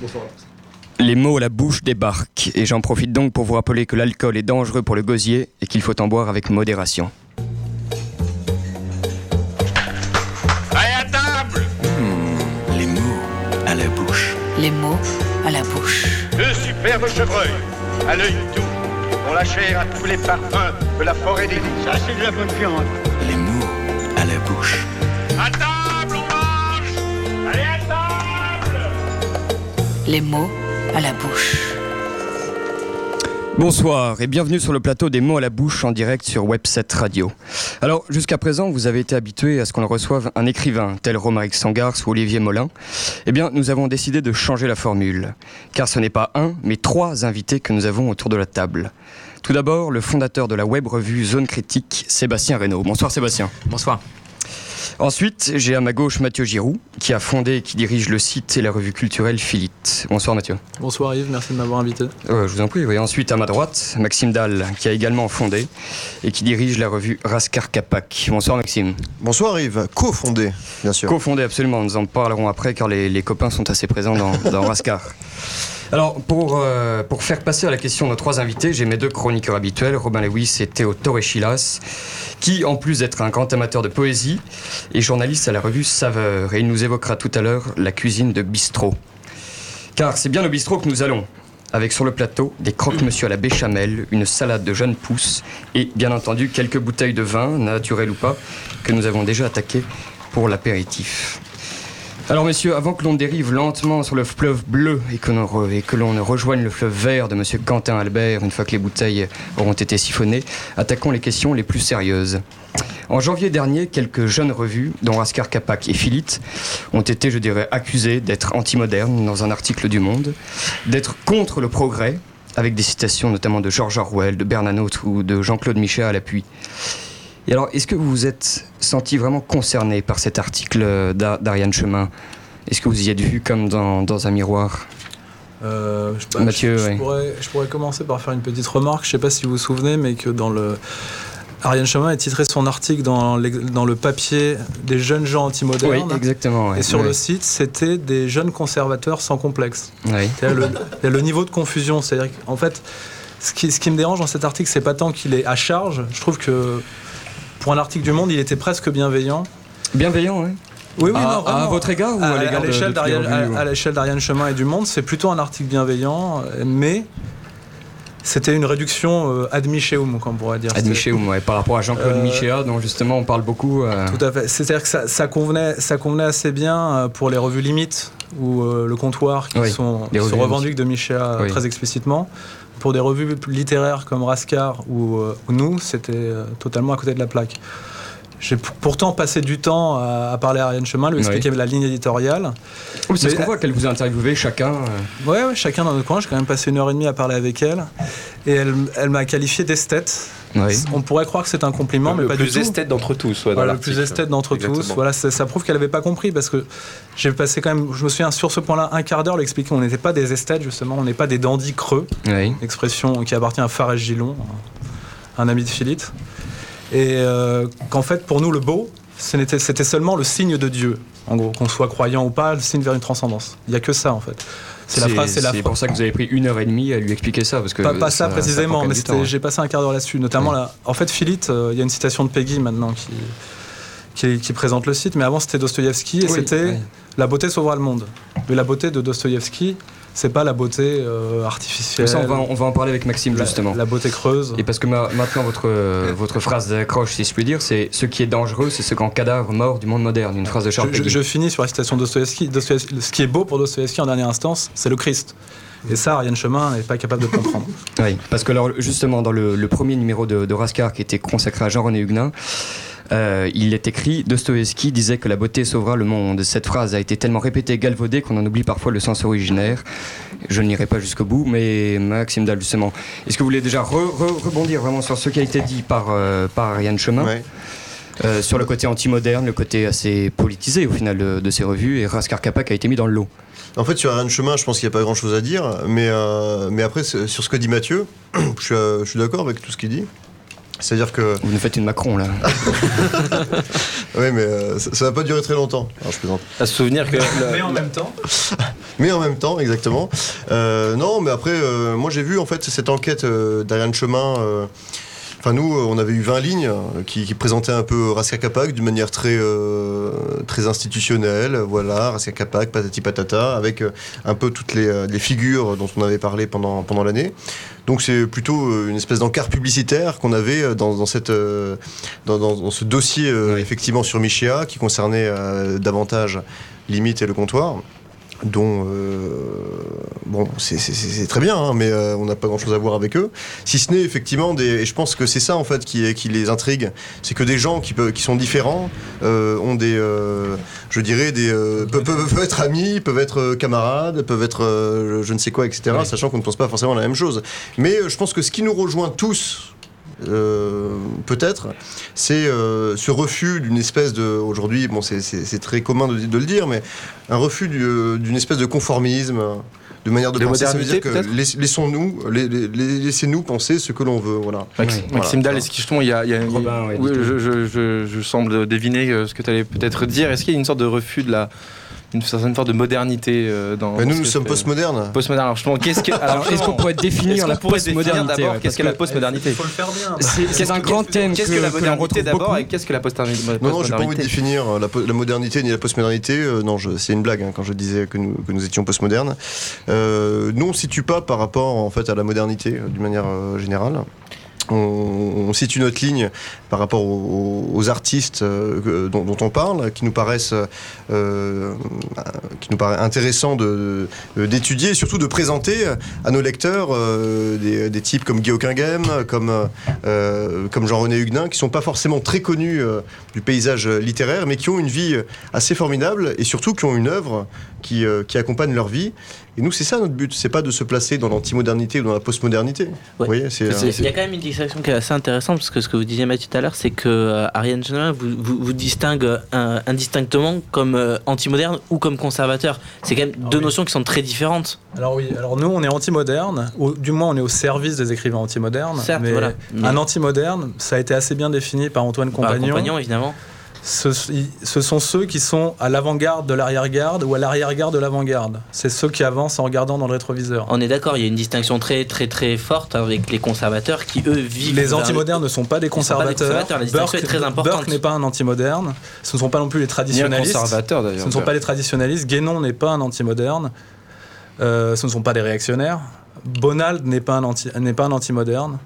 Bonsoir. Les mots à la bouche débarquent, et j'en profite donc pour vous rappeler que l'alcool est dangereux pour le gosier et qu'il faut en boire avec modération. Allez à table Les mots à la bouche. Les mots à la bouche. Deux superbes chevreuils, à l'œil doux, dont la chair a tous les parfums de la forêt des loups. Ça, c'est de la bonne viande. Les mots à la bouche. À table, on marche Allez à table Les mots à la bouche. Bonsoir et bienvenue sur le plateau des mots à la bouche en direct sur Webset Radio. Alors, jusqu'à présent, vous avez été habitué à ce qu'on reçoive un écrivain, tel Romaric Sangars ou Olivier Molin. Eh bien, nous avons décidé de changer la formule, car ce n'est pas un, mais trois invités que nous avons autour de la table. Tout d'abord, le fondateur de la web revue Zone Critique, Sébastien Reynaud. Bonsoir Sébastien. Bonsoir. Ensuite, j'ai à ma gauche Mathieu Giroux, qui a fondé et qui dirige le site et la revue culturelle Philit. Bonsoir Mathieu. Bonsoir Yves, merci de m'avoir invité. Euh, je vous en prie. Oui. Ensuite, à ma droite, Maxime Dalle, qui a également fondé et qui dirige la revue Raskar Kapak. Bonsoir Maxime. Bonsoir Yves, co-fondé, bien sûr. Co-fondé, absolument. Nous en parlerons après car les, les copains sont assez présents dans, dans Raskar. Alors, pour, euh, pour faire passer à la question nos trois invités, j'ai mes deux chroniqueurs habituels, Robin Lewis et Théo Torrechilas, qui, en plus d'être un grand amateur de poésie, est journaliste à la revue Saveur. Et il nous évoquera tout à l'heure la cuisine de bistrot. Car c'est bien au bistrot que nous allons. Avec sur le plateau des croque-monsieur à la béchamel, une salade de jeunes pousses et bien entendu quelques bouteilles de vin, naturel ou pas, que nous avons déjà attaquées pour l'apéritif. Alors messieurs, avant que l'on dérive lentement sur le fleuve bleu et que, l'on rejoigne le fleuve vert de monsieur Quentin Albert une fois que les bouteilles auront été siphonnées, attaquons les questions les plus sérieuses. En janvier dernier, quelques jeunes revues, dont Raskar Kapak et Philit, ont été, je dirais, accusées d'être anti-modernes dans un article du Monde, d'être contre le progrès, avec des citations notamment de George Orwell, de Bernanos ou de Jean-Claude Michet à l'appui. Et alors, est-ce que vous vous êtes senti vraiment concerné par cet article d'A- d'Ariane Chemin? Est-ce que vous y êtes vu comme dans, dans un miroir? Euh, je, bah, Mathieu, je, je ouais. pourrais, je pourrais commencer par faire une petite remarque. Je sais pas si vous vous souvenez, mais que dans le. Ariane Chemin a titré son article dans, le papier des jeunes gens antimodernes. Oui, exactement. ouais. Et sur Ouais. le site, c'était des jeunes conservateurs sans complexe. Le, il y a le niveau de confusion. C'est-à-dire qu'en fait, ce qui, ce qui me dérange dans cet article, c'est pas tant qu'il est à charge. Je trouve que pour un article du Monde, il était presque bienveillant. Bienveillant, oui. Oui, oui, à, non, à vraiment. votre égard ou à, l'échelle d'Ariane- Chemin et du Monde, c'est plutôt un article bienveillant, euh, mais c'était une réduction euh, ad micheum, comme on pourrait dire. Ad Micheum, ouais, par rapport à Jean-Claude Euh, Michéa, dont justement on parle beaucoup. euh, Tout à fait. C'est-à-dire que ça, ça convenait, ça convenait assez bien euh, pour les revues limites ou le comptoir qui Oui, sont, les revendues de Michéa Oui. très explicitement. Pour des revues littéraires comme Rascar ou, euh, ou nous, c'était euh, totalement à côté de la plaque. J'ai pourtant passé du temps à, à parler à Ariane Chemin, lui Oui. expliquer la ligne éditoriale. oui, c'est ce mais- qu'on voit qu'elle vous a interviewé chacun. euh, Ouais, ouais, chacun dans notre coin. J'ai quand même passé une heure et demie à parler avec elle. Et elle, elle m'a qualifié d'esthète. Oui. On pourrait croire que c'est un compliment, mais le pas plus du tout. esthète d'entre tous. ouais, Voilà, le plus esthète d'entre tous. Voilà, ça, ça prouve qu'elle n'avait pas compris parce que j'ai passé quand même, je me souviens sur ce point-là, un quart d'heure lui expliquer qu'on n'était pas des esthètes justement, on n'est pas des dandys creux, oui. expression qui appartient à Fares Gillon, un ami de Philippe. Et euh, qu'en fait, pour nous, le beau, c'était seulement le signe de Dieu. En gros, qu'on soit croyant ou pas, le signe vers une transcendance. Il n'y a que ça en fait. C'est la phrase, c'est la pour ça que vous avez pris une heure et demie à lui expliquer ça. Parce que pas, pas ça, précisément, mais temps, hein. j'ai passé un quart d'heure là-dessus. Notamment, là, en fait, Philippe, euh, il y a une citation de Peggy maintenant qui, qui, qui présente le site, mais avant c'était Dostoïevski et Oui, c'était. La beauté sauvera le monde. Mais la beauté de Dostoïevski, c'est pas la beauté euh, artificielle, Ça, on va, on va en parler avec Maxime la, justement. la beauté creuse. Et parce que ma- maintenant, votre, euh, votre phrase d'accroche, si je puis dire, c'est ce qui est dangereux, c'est ce grand cadavre mort du monde moderne. Une phrase de Charles Je, je- finis sur la citation de. Dostoïevski- Ce qui est beau pour Dostoïevski en dernière instance, c'est le Christ. Et ça, Ariane Chemin n'est pas capable de comprendre. Oui, parce que alors, justement, dans le, le premier numéro de, de Raskar qui était consacré à Jean-René Huguenin, euh, il est écrit Dostoevsky disait que la beauté sauvera le monde. Cette phrase a été tellement répétée et galvaudée qu'on en oublie parfois le sens originaire. Je n'irai pas jusqu'au bout, mais Maxime Dalle, justement, est-ce que vous voulez déjà re- re- rebondir vraiment sur ce qui a été dit par, euh, par Ariane Chemin Ouais. euh, sur le côté anti-moderne, le côté assez politisé au final de, de ces revues, et Raskar Kapak a été mis dans le lot. En fait, sur Ariane Chemin, je pense qu'il n'y a pas grand chose à dire. Mais, euh, mais après, sur ce que dit Mathieu, je suis, euh, je suis d'accord avec tout ce qu'il dit. C'est-à-dire que. Vous nous faites une Macron là. Oui, mais euh, ça, ça va pas durer très longtemps. Alors, je plaisante. À se souvenir que. le- Mais en même temps, mais en même temps, exactement. Euh, non, mais après, euh, moi j'ai vu en fait cette enquête euh, d'Ariane Chemin. Euh, Enfin, nous, euh, on avait eu 20 lignes euh, qui, qui présentaient un peu Raska Kapak d'une manière très, euh, très institutionnelle. Voilà, Raska Kapak, patati patata, avec euh, un peu toutes les, euh, les figures dont on avait parlé pendant, pendant l'année. Donc, c'est plutôt euh, une espèce d'encart publicitaire qu'on avait euh, dans, dans, cette, euh, dans, dans- ce dossier, euh, Oui. effectivement, sur Michia, qui concernait euh, davantage limite et le comptoir dont euh, bon c'est- c'est c'est- c'est très bien hein, mais euh, on n'a pas grand chose à voir avec eux. Si ce n'est effectivement des et je pense que c'est ça en fait qui, qui les intrigue c'est que des gens qui, peuvent, qui sont différents euh, ont des euh, je dirais des euh, peuvent, peuvent- être amis peuvent être camarades peuvent être euh, je ne sais quoi etc sachant qu'on ne pense pas forcément la même chose. Mais euh, je pense que ce qui nous rejoint tous euh, peut-être, c'est euh, ce refus d'une espèce de. Aujourd'hui, bon, c'est- très commun de, de le dire, mais un refus du- euh, d'une espèce de conformisme, de manière de, De penser. Ça veut dire que laissons-nous, la- la- la- laissez-nous penser ce que l'on veut. Voilà. Maxime Voilà. Dalle, est-ce que justement il y a, y a- Robin, ouais, oui, dis-toi. je, je- je- je semble deviner ce que tu allais peut-être dire. Est-ce qu'il y a une sorte de refus de la, une certaine forme de modernité euh, dans Mais nous, nous sommes postmodernes. Postmoderne. Alors justement, qu'est-ce que Alors, est-ce qu'on pourrait définir la postmodernité d'abord ouais, qu'est-ce que la postmodernité Il faut le faire bien. C'est c'est un grand thème Qu'est-ce que, que la modernité d'abord et qu'est-ce que la postmodernité Non, non, j'ai pas envie de définir euh, la, po- la modernité ni la postmodernité. Euh, non, je- c'est une blague hein, quand je disais que nous, que nous étions postmodernes. Euh, nous, on ne situe pas par rapport en fait à la modernité euh, d'une manière euh, générale. On, on situe notre ligne par rapport aux, artistes euh, dont, on parle, qui nous paraissent, euh, qui nous paraît intéressant de- de- d'étudier et surtout de présenter à nos lecteurs euh, des, types comme Guy Game, comme, Jean-René Huguenin, qui sont pas forcément très connus du paysage littéraire, mais qui ont une vie assez formidable et surtout qui ont une œuvre qui, euh, qui accompagne leur vie. Et nous, c'est ça notre but. C'est pas de se placer dans l'antimodernité ou dans la postmodernité. C'est. euh, Il y a quand même une distinction qui est assez intéressante parce que ce que vous disiez Mathieu tout à l'heure, c'est que euh, Ariane Chemin vous, vous, vous distingue euh, indistinctement comme euh, anti-moderne ou comme conservateur. C'est quand même deux oui. notions qui sont très différentes. Alors oui, alors nous on est anti-moderne, ou du moins on est au service des écrivains anti-modernes. Certes, mais voilà. Mais- Un anti-moderne, ça a été assez bien défini par Antoine Par Compagnon. compagnon, évidemment. Ce, ce sont ceux qui sont à l'avant-garde de l'arrière-garde ou à l'arrière-garde de l'avant-garde. C'est ceux qui avancent en regardant dans le rétroviseur. On est d'accord, il y a une distinction très très très forte avec les conservateurs qui eux vivent. Les anti-modernes ne sont pas des pas conservateurs. conservateurs, la distinction est très importante. Burke n'est pas un anti-moderne. Ce ne sont pas non plus les traditionalistes. conservateur Ce d'ailleurs. ne sont pas les traditionalistes. Guénon n'est pas un anti-moderne. Euh, ce ne sont pas des réactionnaires. Bonald n'est pas un anti, n'est pas un anti-moderne.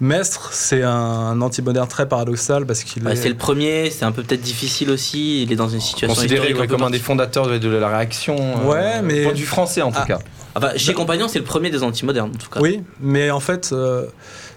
Mestre, c'est un anti-moderne très paradoxal parce qu'il Ouais, est- c'est le premier, c'est un peu peut-être difficile aussi. Il est dans une situation Considéré ouais, un comme un des fondateurs de, de la réaction. euh, Ouais, mais- vue français en tout Ah. cas. Enfin, chez Compagnon, c'est le premier des anti-modernes en tout cas. Oui, mais en fait, euh,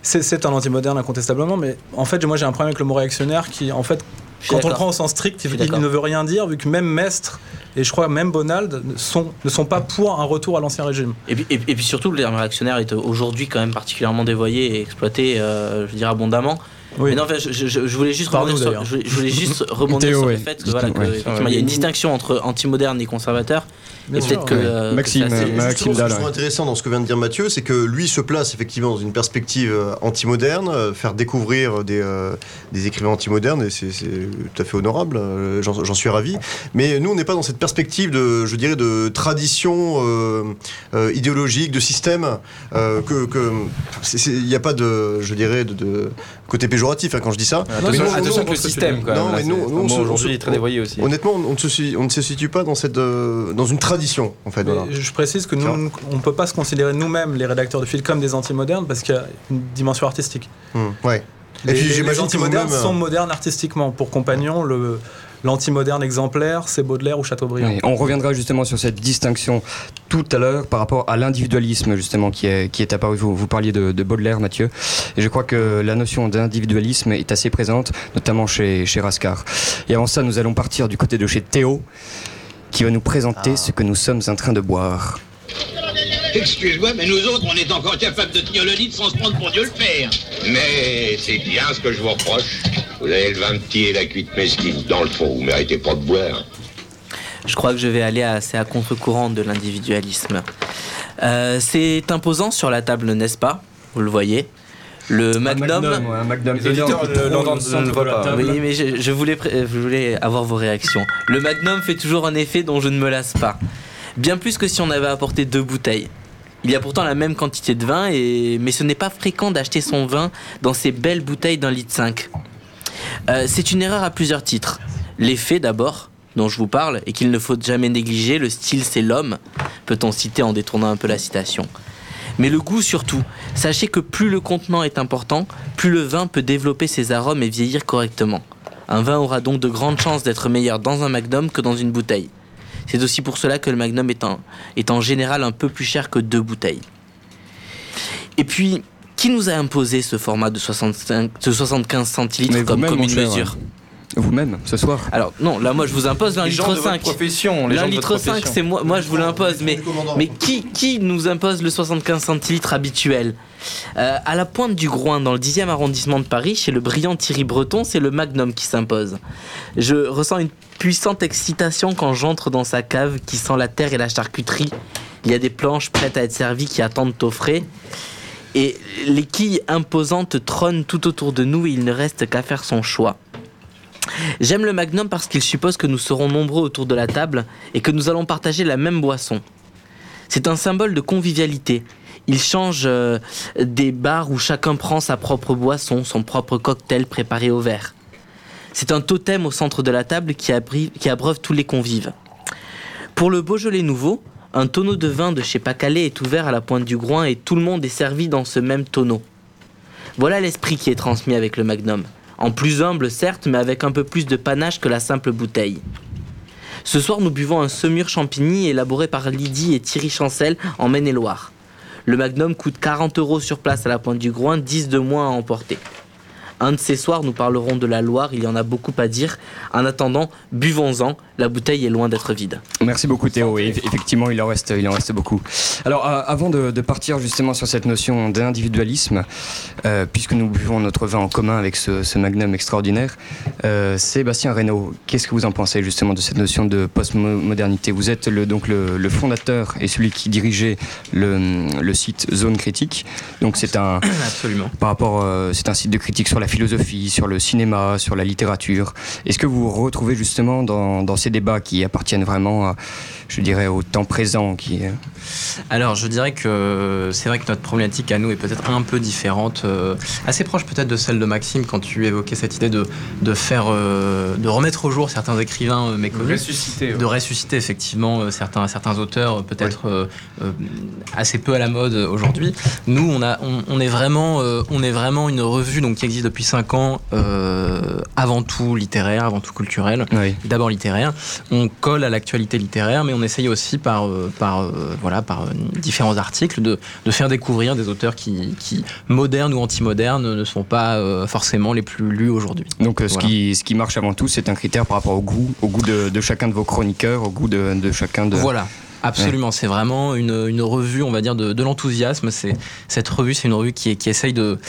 c'est, un anti-moderne incontestablement. Mais en fait, moi j'ai un problème avec le mot réactionnaire qui, en fait, quand on le prend au sens strict, il, ne veut rien dire vu que même Mestre et je crois même Bonald ne sont, ne sont pas pour un retour à l'ancien régime. Et puis, et, et puis surtout, le terme réactionnaire est aujourd'hui quand même particulièrement dévoyé et exploité, euh, je veux dire, abondamment. Oui. Mais non, enfin, je, je- voulais juste rebondir sur, je, voulais- je voulais juste rebondir Théo, sur le fait que, voilà, Dites-nous, que, ouais. effectivement, il y a une distinction entre anti-moderne et conservateur. Bien et sûr, peut-être que, ouais. euh, que Maxime, ce que Dalle, trouve ouais. intéressant dans ce que vient de dire Mathieu, c'est que lui se place effectivement dans une perspective euh, anti-moderne, euh, faire découvrir des, euh, des écrivains anti-modernes, et c'est c'est tout à fait honorable, j'en j'en suis ravi. Mais nous, on n'est pas dans cette perspective de, je dirais, de tradition euh, euh, idéologique, de système, euh, que il n'y a pas de, je dirais, de, de côté péjoratif hein, quand je dis ça. Attention, Mais attention le système quand même. Non, là, mais nous- aujourd'hui très dévoyé aussi. Honnêtement, on ne, se, si- on ne se situe pas dans, cette, euh, dans une tradition, en fait. Mais voilà. Je précise que nous, on ne peut pas se considérer nous-mêmes, les rédacteurs de fil, comme des anti-modernes parce qu'il y a une dimension artistique. Hmm, ouais. Les, Et puis les- les j'imagine que anti-modernes vous-même, sont euh, modernes artistiquement. Pour compagnon, le, l'anti-moderne exemplaire, c'est Baudelaire ou Chateaubriand. Oui, on reviendra justement sur cette distinction tout à l'heure par rapport à l'individualisme justement qui est, qui est apparu. Vous, vous parliez de, de Baudelaire, Mathieu, et je crois que la notion d'individualisme est assez présente, notamment chez, chez Rascar. Et avant ça, nous allons partir du côté de chez Théo, qui va nous présenter ce que nous sommes en train de boire. Excuse-moi, mais nous autres, on est encore capables de tenir le lit sans se prendre pour Dieu le faire. Mais c'est bien ce que je vous reproche. Vous avez le vin petit et la cuite mesquine. Dans le fond, vous méritez pas de boire. Je crois que je vais aller assez à contre-courant de l'individualisme. Euh, c'est imposant sur la table, n'est-ce pas? Vous le voyez. Le Magnum. un Magnum. Les auditeurs ne l'entendent- ne le voient pas. Oui, mais je, je voulais, pré- je voulais avoir vos réactions. Le Magnum fait toujours un effet dont je ne me lasse pas. Bien plus que si on avait apporté deux bouteilles. Il y a pourtant la même quantité de vin, et... mais ce n'est pas fréquent d'acheter son vin dans ces belles bouteilles d'un litre 5. Euh, c'est une erreur à plusieurs titres. L'effet d'abord, dont je vous parle, et qu'il ne faut jamais négliger, le style c'est l'homme, peut-on citer en détournant un peu la citation. Mais le goût surtout. Sachez que plus le contenant est important, plus le vin peut développer ses arômes et vieillir correctement. Un vin aura donc de grandes chances d'être meilleur dans un magnum que dans une bouteille. C'est aussi pour cela que le magnum est en, est en général un peu plus cher que deux bouteilles. Et puis, qui nous a imposé ce format de, 65, de 75 centilitres Mais comme commune mesure? Vous-même, ce soir Alors non, là moi je vous impose un Les gens litre de votre 5. profession, les gens L'un de votre litre 5, profession. c'est moi, moi je vous l'impose, mais, mais qui, qui nous impose le 75 centilitres habituel Euh, À la pointe du Groin, dans le 10e arrondissement de Paris, chez le brillant Thierry Breton, c'est le Magnum qui s'impose. Je ressens une puissante excitation quand j'entre dans sa cave qui sent la terre et la charcuterie. Il y a des planches prêtes à être servies qui attendent au frais. Et les quilles imposantes trônent tout autour de nous et il ne reste qu'à faire son choix. J'aime le Magnum parce qu'il suppose que nous serons nombreux autour de la table et que nous allons partager la même boisson. C'est un symbole de convivialité. Il change euh, des bars où chacun prend sa propre boisson, son propre cocktail préparé au verre. C'est un totem au centre de la table qui, abreuve tous les convives. Pour le Beaujolais nouveau, un tonneau de vin de chez Pacalais est ouvert à la pointe du groin et tout le monde est servi dans ce même tonneau. Voilà l'esprit qui est transmis avec le Magnum. En plus humble, certes, mais avec un peu plus de panache que la simple bouteille. Ce soir, nous buvons un semur champigny élaboré par Lydie et Thierry Chancel en Maine-et-Loire. Le Magnum coûte 40 euros sur place à la pointe du Groin, 10 de moins à emporter. Un de ces soirs, nous parlerons de la Loire, il y en a beaucoup à dire. En attendant, buvons-en, la bouteille est loin d'être vide. Merci beaucoup Théo. Et eff- effectivement, il en reste, il en reste beaucoup. Alors, euh, avant de, de partir justement sur cette notion d'individualisme, euh, puisque nous buvons notre vin en commun avec ce, ce magnum extraordinaire, euh, Sébastien Reynaud, qu'est-ce que vous en pensez justement de cette notion de postmodernité? Vous êtes le, donc le, le fondateur et celui qui dirigeait le, le site Zone Critique. Donc c'est un Absolument. par rapport, c'est un site de critique sur la philosophie, sur le cinéma, sur la littérature. Est-ce que vous vous retrouvez justement dans, dans ces débats qui appartiennent vraiment, à, je dirais, au temps présent qui, Alors, je dirais que c'est vrai que notre problématique à nous est peut-être un peu différente, euh, assez proche peut-être de celle de Maxime quand tu évoquais cette idée de, de faire, euh, de remettre au jour certains écrivains euh, méconnus. Ressusciter. ouais. De ressusciter effectivement euh, certains, certains auteurs peut-être euh, euh, assez peu à la mode aujourd'hui. Nous, on, a, on, on est vraiment, euh, on est vraiment une revue donc, qui existe depuis 5 ans, euh, avant tout littéraire, avant tout culturel oui. d'abord littéraire. On colle à l'actualité littéraire, mais on essaye aussi par, euh, par, euh, voilà, par différents articles de, de faire découvrir des auteurs qui, qui, modernes ou anti-modernes, ne sont pas forcément les plus lus aujourd'hui. Donc ce, Voilà. qui, ce qui marche avant tout, c'est un critère par rapport au goût, au goût de, de chacun de vos chroniqueurs, au goût de, de chacun de... Voilà. Absolument, c'est vraiment une, une revue, on va dire, de, de l'enthousiasme. C'est cette revue, c'est une revue qui, qui essaye de,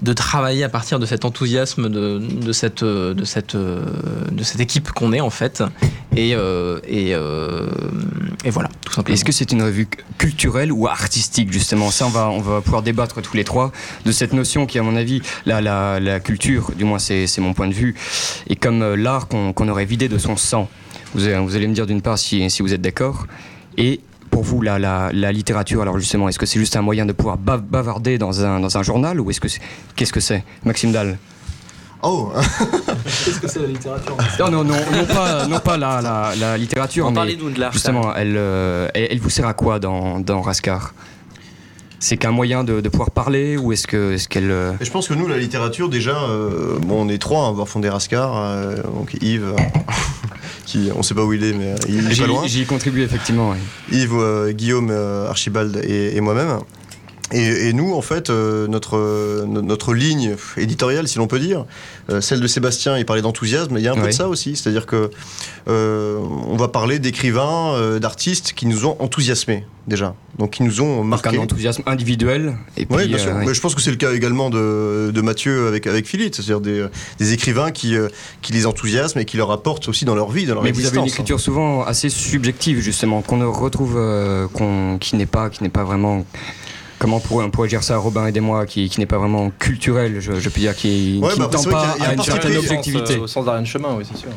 de travailler à partir de cet enthousiasme de, de cette, de cette, de cette équipe qu'on est en fait. Et, euh, et, euh, et voilà, tout simplement. Est-ce que c'est une revue culturelle ou artistique justement? Ça, on va, on va pouvoir débattre tous les trois de cette notion qui, à mon avis, la, la, la culture, du moins c'est mon point de vue, est comme euh, l'art qu'on aurait vidé de son sang. Vous, allez- vous allez me dire d'une part si, si vous êtes d'accord. Et pour vous, la, la, la littérature, alors justement, est-ce que c'est juste un moyen de pouvoir ba- bavarder dans un, dans un journal ou est-ce que qu'est-ce que c'est Maxime Dahl Oh. Qu'est-ce que c'est la littérature? Non, non, non, non pas, non pas la, la, la littérature, On mais parlait nous de l'art. justement, elle, euh, elle, elle vous sert à quoi dans, dans Rascar? C'est qu'un moyen de, de pouvoir parler ou est-ce que est-ce qu'elle euh, je pense que nous, la littérature, déjà, euh, bon, on est trois à avoir fondé Rascar. euh, donc Yves, qui, on sait pas où il est, mais il est J'y pas loin. j'y ai contribué effectivement. ouais. Yves, Guillaume, Archibald et, et moi-même. Et, et nous, en fait, euh, notre, euh, no- notre ligne éditoriale, si l'on peut dire, euh, celle de Sébastien, il parlait d'enthousiasme, il y a un peu de ça aussi. C'est-à-dire que euh, on va parler d'écrivains, d'artistes qui nous ont enthousiasmés, déjà. Donc, qui nous ont Donc marqué. un enthousiasme individuel. Et puis, Oui, bien sûr. Mais je pense que c'est le cas également de, de Mathieu avec, avec Philippe, c'est-à-dire des, des écrivains qui, qui les enthousiasment et qui leur apportent aussi dans leur vie, dans leur Mais vous avez une écriture souvent assez subjective justement qu'on ne retrouve, qu'on- qui n'est pas, qui n'est pas vraiment comment on pourrait dire ça, Robin, aidez-moi, qui, qui n'est pas vraiment culturel, je, je peux dire, qui, Ouais, qui bah, ne tend pas qu'il y a- il y a à un une certaine objectivité. Au sens d'Ariane Chemin, oui, c'est sûr.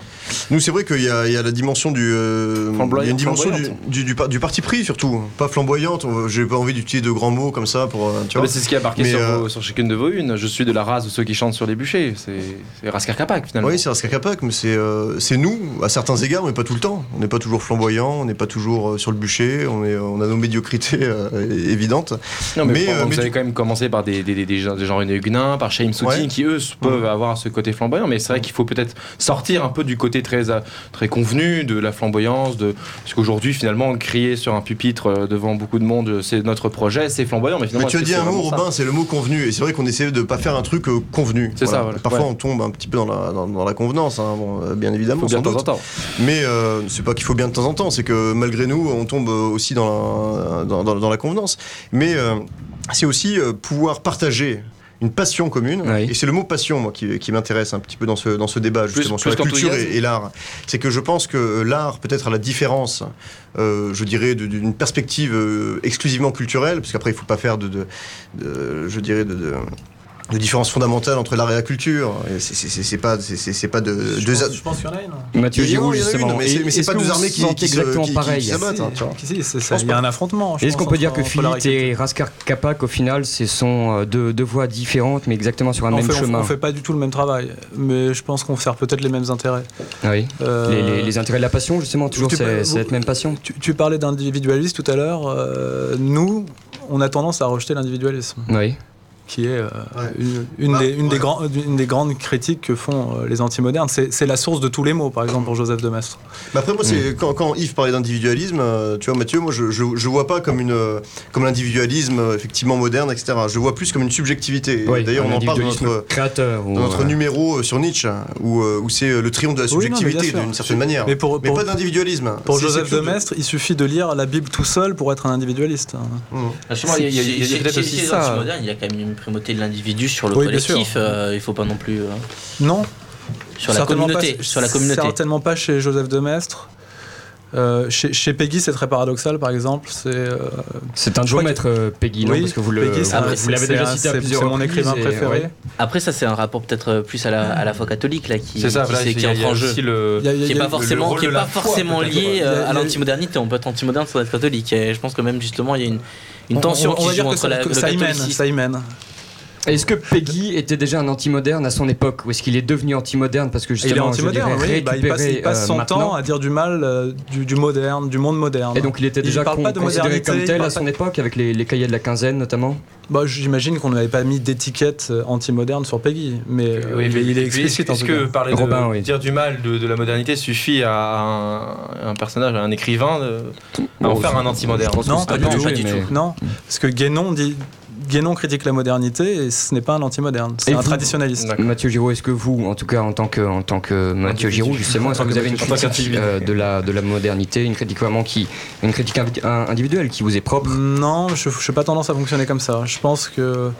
Nous, c'est vrai qu'il y, a il y a la dimension du. euh, Flamboyant- il y a une dimension du, du, du du parti pris, surtout. Pas flamboyante. on- J'ai pas envie d'utiliser de grands mots comme ça pour. euh, Tu vois. c'est ce qui a marqué Mais, sur, euh, vos- sur chacune de vos unes. Je suis de la race de ceux qui chantent sur les bûchers. C'est Raskar Kapak finalement. Oui, c'est Raskar Kapak, mais c'est euh, c'est nous, à certains égards, mais pas tout le temps. On n'est pas toujours flamboyant, on n'est pas toujours euh, sur le bûcher, on, est, on a nos médiocrités euh, évidentes. Non, mais, euh, vous avez du- quand même commencé par des, des, des, des gens des gens Huguenin, par Shaim Soutine, Ouais. qui eux peuvent avoir ce côté flamboyant. Mais c'est vrai qu'il faut peut-être sortir un peu du côté très, euh, très convenu de la flamboyance. De... Parce qu'aujourd'hui, finalement, crier sur un pupitre euh, devant beaucoup de monde, c'est notre projet, c'est flamboyant. Mais finalement, Mais tu as dit un mot, Robin, c'est le mot convenu. Et c'est vrai qu'on essaie de pas faire un truc convenu. C'est ça, voilà. Parfois, Ouais. on tombe un petit peu dans la, dans, dans la convenance, hein, bon, bien évidemment. Faut bien sans de temps en doute. temps. Mais euh, c'est pas qu'il faut bien de temps en temps, c'est que malgré nous, on tombe aussi dans la, dans, dans- dans la convenance. Mais euh, c'est aussi euh, pouvoir partager une passion commune. Oui. Et c'est le mot passion, moi, qui, qui m'intéresse un petit peu dans ce, dans ce débat, justement, sur plus la culture et, et l'art. C'est que je pense que l'art, peut-être à la différence, euh, je dirais, d'une perspective euh, exclusivement culturelle, parce qu'après, il faut pas faire de, de- de- je dirais, de, de de différence fondamentale entre l'art et la culture. C'est- pas, c'est- pas de, Je deux pense, a- je pense qu'il y en a une. Mathieu Giroud, justement. mais c'est- mais pas deux armées qui- qui se- exactement pareil qui se battent, hein, Il y a un affrontement. Est-ce qu'on peut dire que Philippe et Raskar Kapak, au final, ce sont euh, deux, deux voies différentes, mais exactement sur un on même fait, on- chemin? on fait pas du tout le même travail, mais je pense qu'on sert peut-être les mêmes intérêts. Ah Oui. Euh, Les, les- les intérêts de la passion, justement, toujours cette même passion? Tu, tu parlais d'individualisme tout à l'heure. euh, nous, on a tendance à rejeter l'individualisme, Oui. Qui est euh, Ouais. une, une Bah, des, une, des ouais. grands- une des grandes critiques que font euh, les antimodernes. C'est la source de tous les mots, par exemple, pour Joseph de Maistre. Mais après, moi, Mm. quand, quand Yves parlait d'individualisme, euh, tu vois, Mathieu, moi, je, je, je vois pas comme une euh, comme l'individualisme euh, effectivement moderne, etc. Je vois plus comme une subjectivité. Oui, D'ailleurs, un on en parle dans notre, créateur. ou, dans notre euh, numéro euh, sur Nietzsche, où, euh, où c'est euh, le triomphe de la subjectivité d'une certaine manière. Mais pour, Mais pour- pas d'individualisme. pour Joseph de Maistre, il suffit de lire la Bible tout seul pour être un individualiste. Mm. Justement, il y a- il y peut-être aussi ça. il y a quand même une primauté de l'individu sur le Oui, collectif. euh, il faut pas non plus. euh, Non, sur la communauté. pas- sur la communauté. Certainement pas chez Joseph de Maistre. Euh, chez, chez Peggy, c'est très paradoxal, par exemple. C'est euh, C'est un maître Peggy, non oui, Parce que vous l'avez déjà un- cité à plusieurs C'est mon écrivain préféré. ouais. Après, ça, c'est un rapport peut-être plus à la, à la foi catholique là, qui, C'est ça, qui, il qui entre en jeu. le. A- Qui n'est pas forcément, qui est pas foi, forcément lié a- euh, à l'antimodernité. On peut être antimoderne sans être catholique. Et je pense que même justement, il y a une, une On- tension on, on qui joue entre ça, la, le ça y mène, Est-ce que Peggy était déjà un anti-moderne à son époque Ou est-ce qu'il est devenu anti-moderne parce que Et il est justement, je dirais, antimoderne, oui. Bah, il passe, il récupéré, passe euh, son maintenant temps à dire du mal euh, du, du moderne, du monde moderne. Et donc il était déjà parle con- pas de considéré modernité, comme il tel à son époque, avec les, les cahiers de la quinzaine notamment Bah, J'imagine qu'on n'avait pas mis d'étiquette euh, anti-moderne sur Peggy, mais, euh, Oui, mais il est explicite en Est-ce que cas. parler de Robin, oui. dire du mal de, de la modernité suffit à un, un personnage, à un écrivain, de, à en Bon, faire un anti-moderne Non, pas non, du tout. pas du mais- tout. Non, parce que Guénon dit. Guénon critique la modernité et ce n'est pas un anti-moderne, c'est un vous traditionnaliste. Mathieu Giraud, est-ce que vous, en tout cas en tant que, en tant que Mathieu. Giraud, justement, est-ce que vous avez une critique euh, de, la, de la modernité, une critique vraiment qui, une critique individuelle qui vous est propre? Non, je n'ai pas tendance à fonctionner comme ça. Je pense que.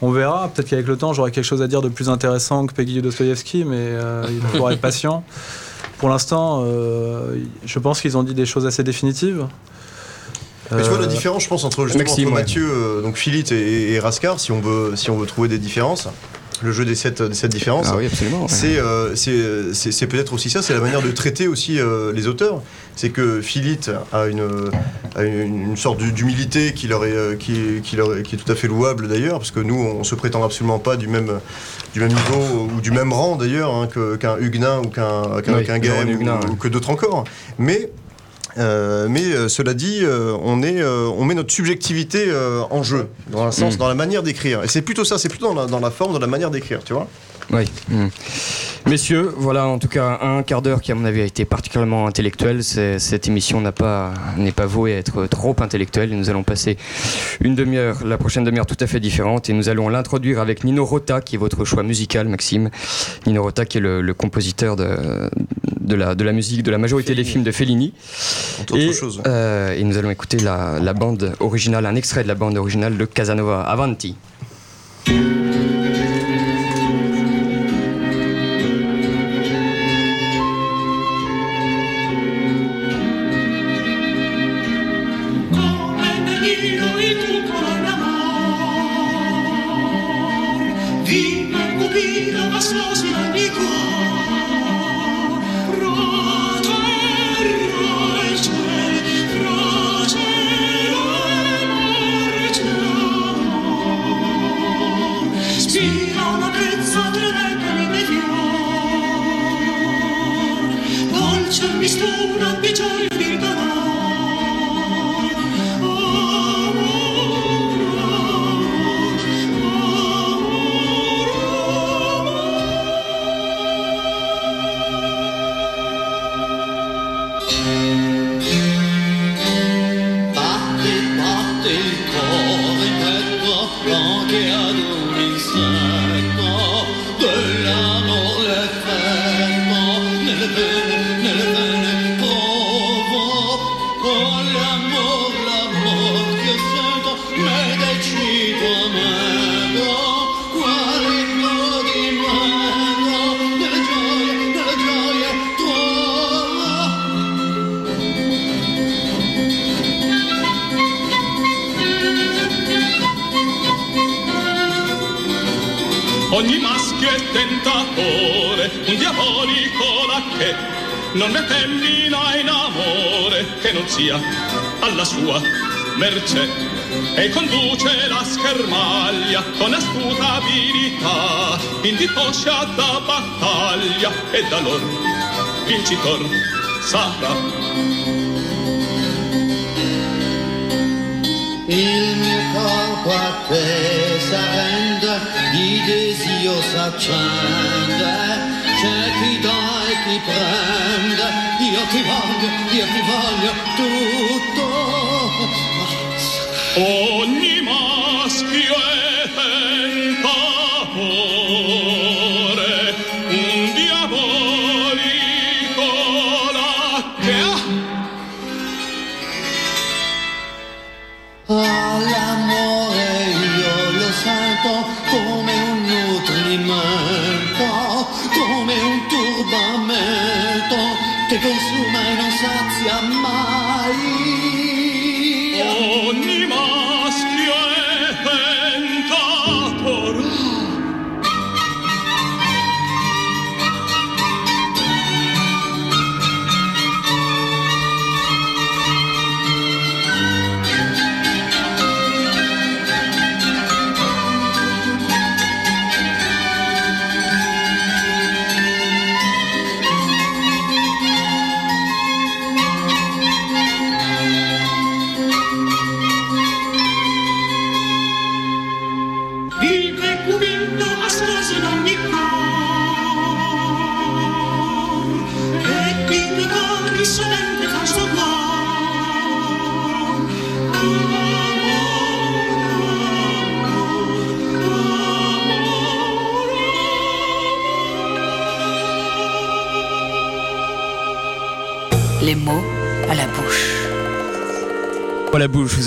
On verra, peut-être qu'avec le temps j'aurai quelque chose à dire de plus intéressant que Peggy Dostoevsky, mais euh, il faudra être patient. Pour l'instant, euh, je pense qu'ils ont dit des choses assez définitives. Mais tu vois Euh, la différence, je pense, entre, justement, Maxime, entre ouais. Mathieu, euh, donc Philippe et, et Rascar, si on veut, si on veut trouver des différences, le jeu des sept, des sept différences. Ah oui, absolument. ouais. C'est euh, c'est- c'est- c'est peut-être aussi ça, c'est la manière de traiter aussi euh, les auteurs. C'est que Philippe a une, a une, une sorte d'hu- d'humilité qui, leur est, euh, qui, qui, leur est, qui est tout à fait louable d'ailleurs, parce que nous, on se prétend absolument pas du même, du même niveau ou du même rang d'ailleurs hein, que- qu'un Huguenin ou qu'un qu'un Oui, qu'un ou, ou que d'autres encore. Mais euh, mais euh, cela dit, euh, on, est, on met notre subjectivité en jeu, dans un sens, Mm. dans la manière d'écrire. Et c'est plutôt ça, c'est plutôt dans la, dans la forme, dans la manière d'écrire, tu vois. Oui. Mm. Messieurs, voilà en tout cas un quart d'heure qui à mon avis a été particulièrement intellectuel. Cette émission n'a pas n'est pas vouée à être trop intellectuelle. Et nous allons passer une demi-heure, la prochaine demi-heure tout à fait différente, et nous allons l'introduire avec Nino Rota, qui est votre choix musical, Maxime. Nino Rota, qui est le, le compositeur de, de la de la musique de la majorité des films de Fellini. Entre Et, choses. euh, et nous allons écouter la, la bande originale, un extrait de la bande originale de Casanova. Avanti. Sia alla sua mercé. E conduce la schermaglia con astuta abilità in disposciata battaglia e da loro vincitor sarà. Il mio corpo a te s'arrende, di desio s'accende, c'è chi dà chi prende, io ti voglio, io ti voglio tutto. Ogni maschio è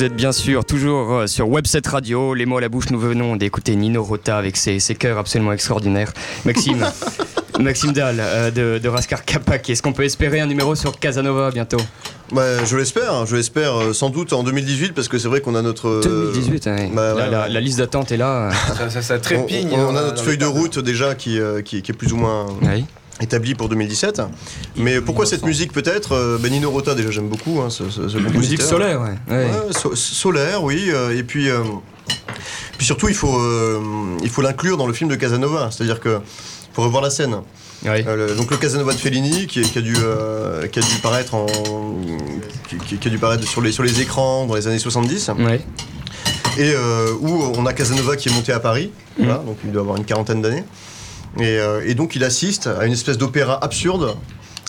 vous êtes bien sûr toujours euh, sur Webset Radio. Les mots à la bouche, nous venons d'écouter Nino Rota avec ses, ses chœurs absolument extraordinaires. Maxime, Maxime Dahl euh, de, de Raskar Kapak. Est-ce qu'on peut espérer un numéro sur Casanova bientôt? Bah, je l'espère, je l'espère euh, sans doute en 2018 parce que c'est vrai qu'on a notre. euh, 2018, ouais. bah, la, ouais, la- ouais. la liste d'attente est là. Ça, ça- ça trépigne. On, on hein, a dans notre feuille de route déjà qui, euh, qui, qui est plus ou moins établie pour 2017. Mais pourquoi cette musique peut-être euh, ben, Nino Rota déjà j'aime beaucoup hein, ce, ce- ce Musique solaire, ouais. Ouais. so- solaire, oui. euh, et puis, euh, puis surtout il faut euh, il faut l'inclure dans le film de Casanova, c'est-à-dire que faut revoir la scène. Euh, le- donc le Casanova de Fellini qui, a dû qui a dû paraître en qui, a dû paraître sur les sur les écrans dans les années 70 et où on a Casanova qui est monté à Paris voilà, donc il doit avoir une quarantaine d'années et, euh, et donc il assiste à une espèce d'opéra absurde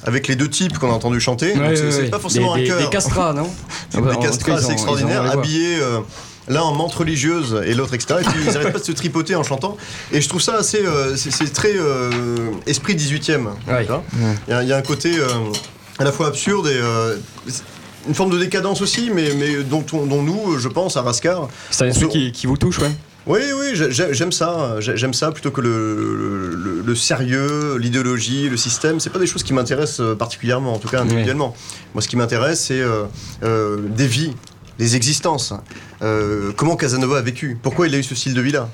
avec les deux types qu'on a entendu chanter. Ouais, c'est ouais, c'est ouais. pas forcément Des- un des- chœur. des castrats, non Des Ah bah, en tout castrats, cas, ils ont- c'est extraordinaire, habillés euh, l'un en menthe religieuse et l'autre etc. Et puis ils n'arrêtent pas de se tripoter en chantant. Et je trouve ça assez, euh, c'est très euh, esprit 18e. Ouais. tu vois. Il y, a- il y a un côté euh, à la fois absurde et euh, une forme de décadence aussi, mais, mais dont, on- dont nous, je pense, à Rascar. C'est un esprit qui, qui vous touche, ouais. Oui, oui, j'ai- j'ai- j'aime ça. J'ai- J'aime ça plutôt que le, le- le sérieux, l'idéologie, le système. C'est pas des choses qui m'intéressent euh, particulièrement, en tout cas individuellement. Moi, ce qui m'intéresse, c'est euh, euh, des vies, des existences. Euh, comment Casanova a vécu? Pourquoi il a eu ce style de vie-là?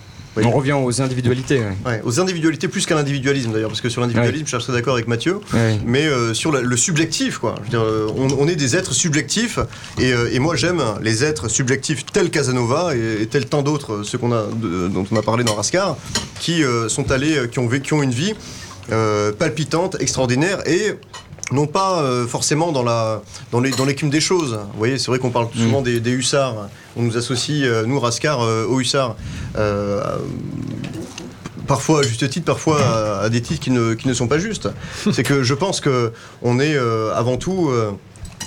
On revient aux individualités. ouais. Ouais, aux individualités plus qu'à l'individualisme d'ailleurs, parce que sur l'individualisme, je serais d'accord avec Mathieu, mais euh, sur la- le subjectif, quoi. Je veux dire, euh, on, on est des êtres subjectifs, et, euh, et moi j'aime les êtres subjectifs tels Casanova et, et tels tant d'autres, ceux qu'on a, de- dont on a parlé dans Rascar, qui euh, sont allés, qui ont vécu une vie palpitante, extraordinaire et non pas euh, forcément dans la dans les dans l'écume des choses. Vous voyez, c'est vrai qu'on parle souvent des, des hussards. On nous associe euh, nous Rascar euh, aux hussards. Euh, parfois à juste titre, parfois à, à des titres qui ne, qui ne sont pas justes. C'est que je pense que on est euh, avant tout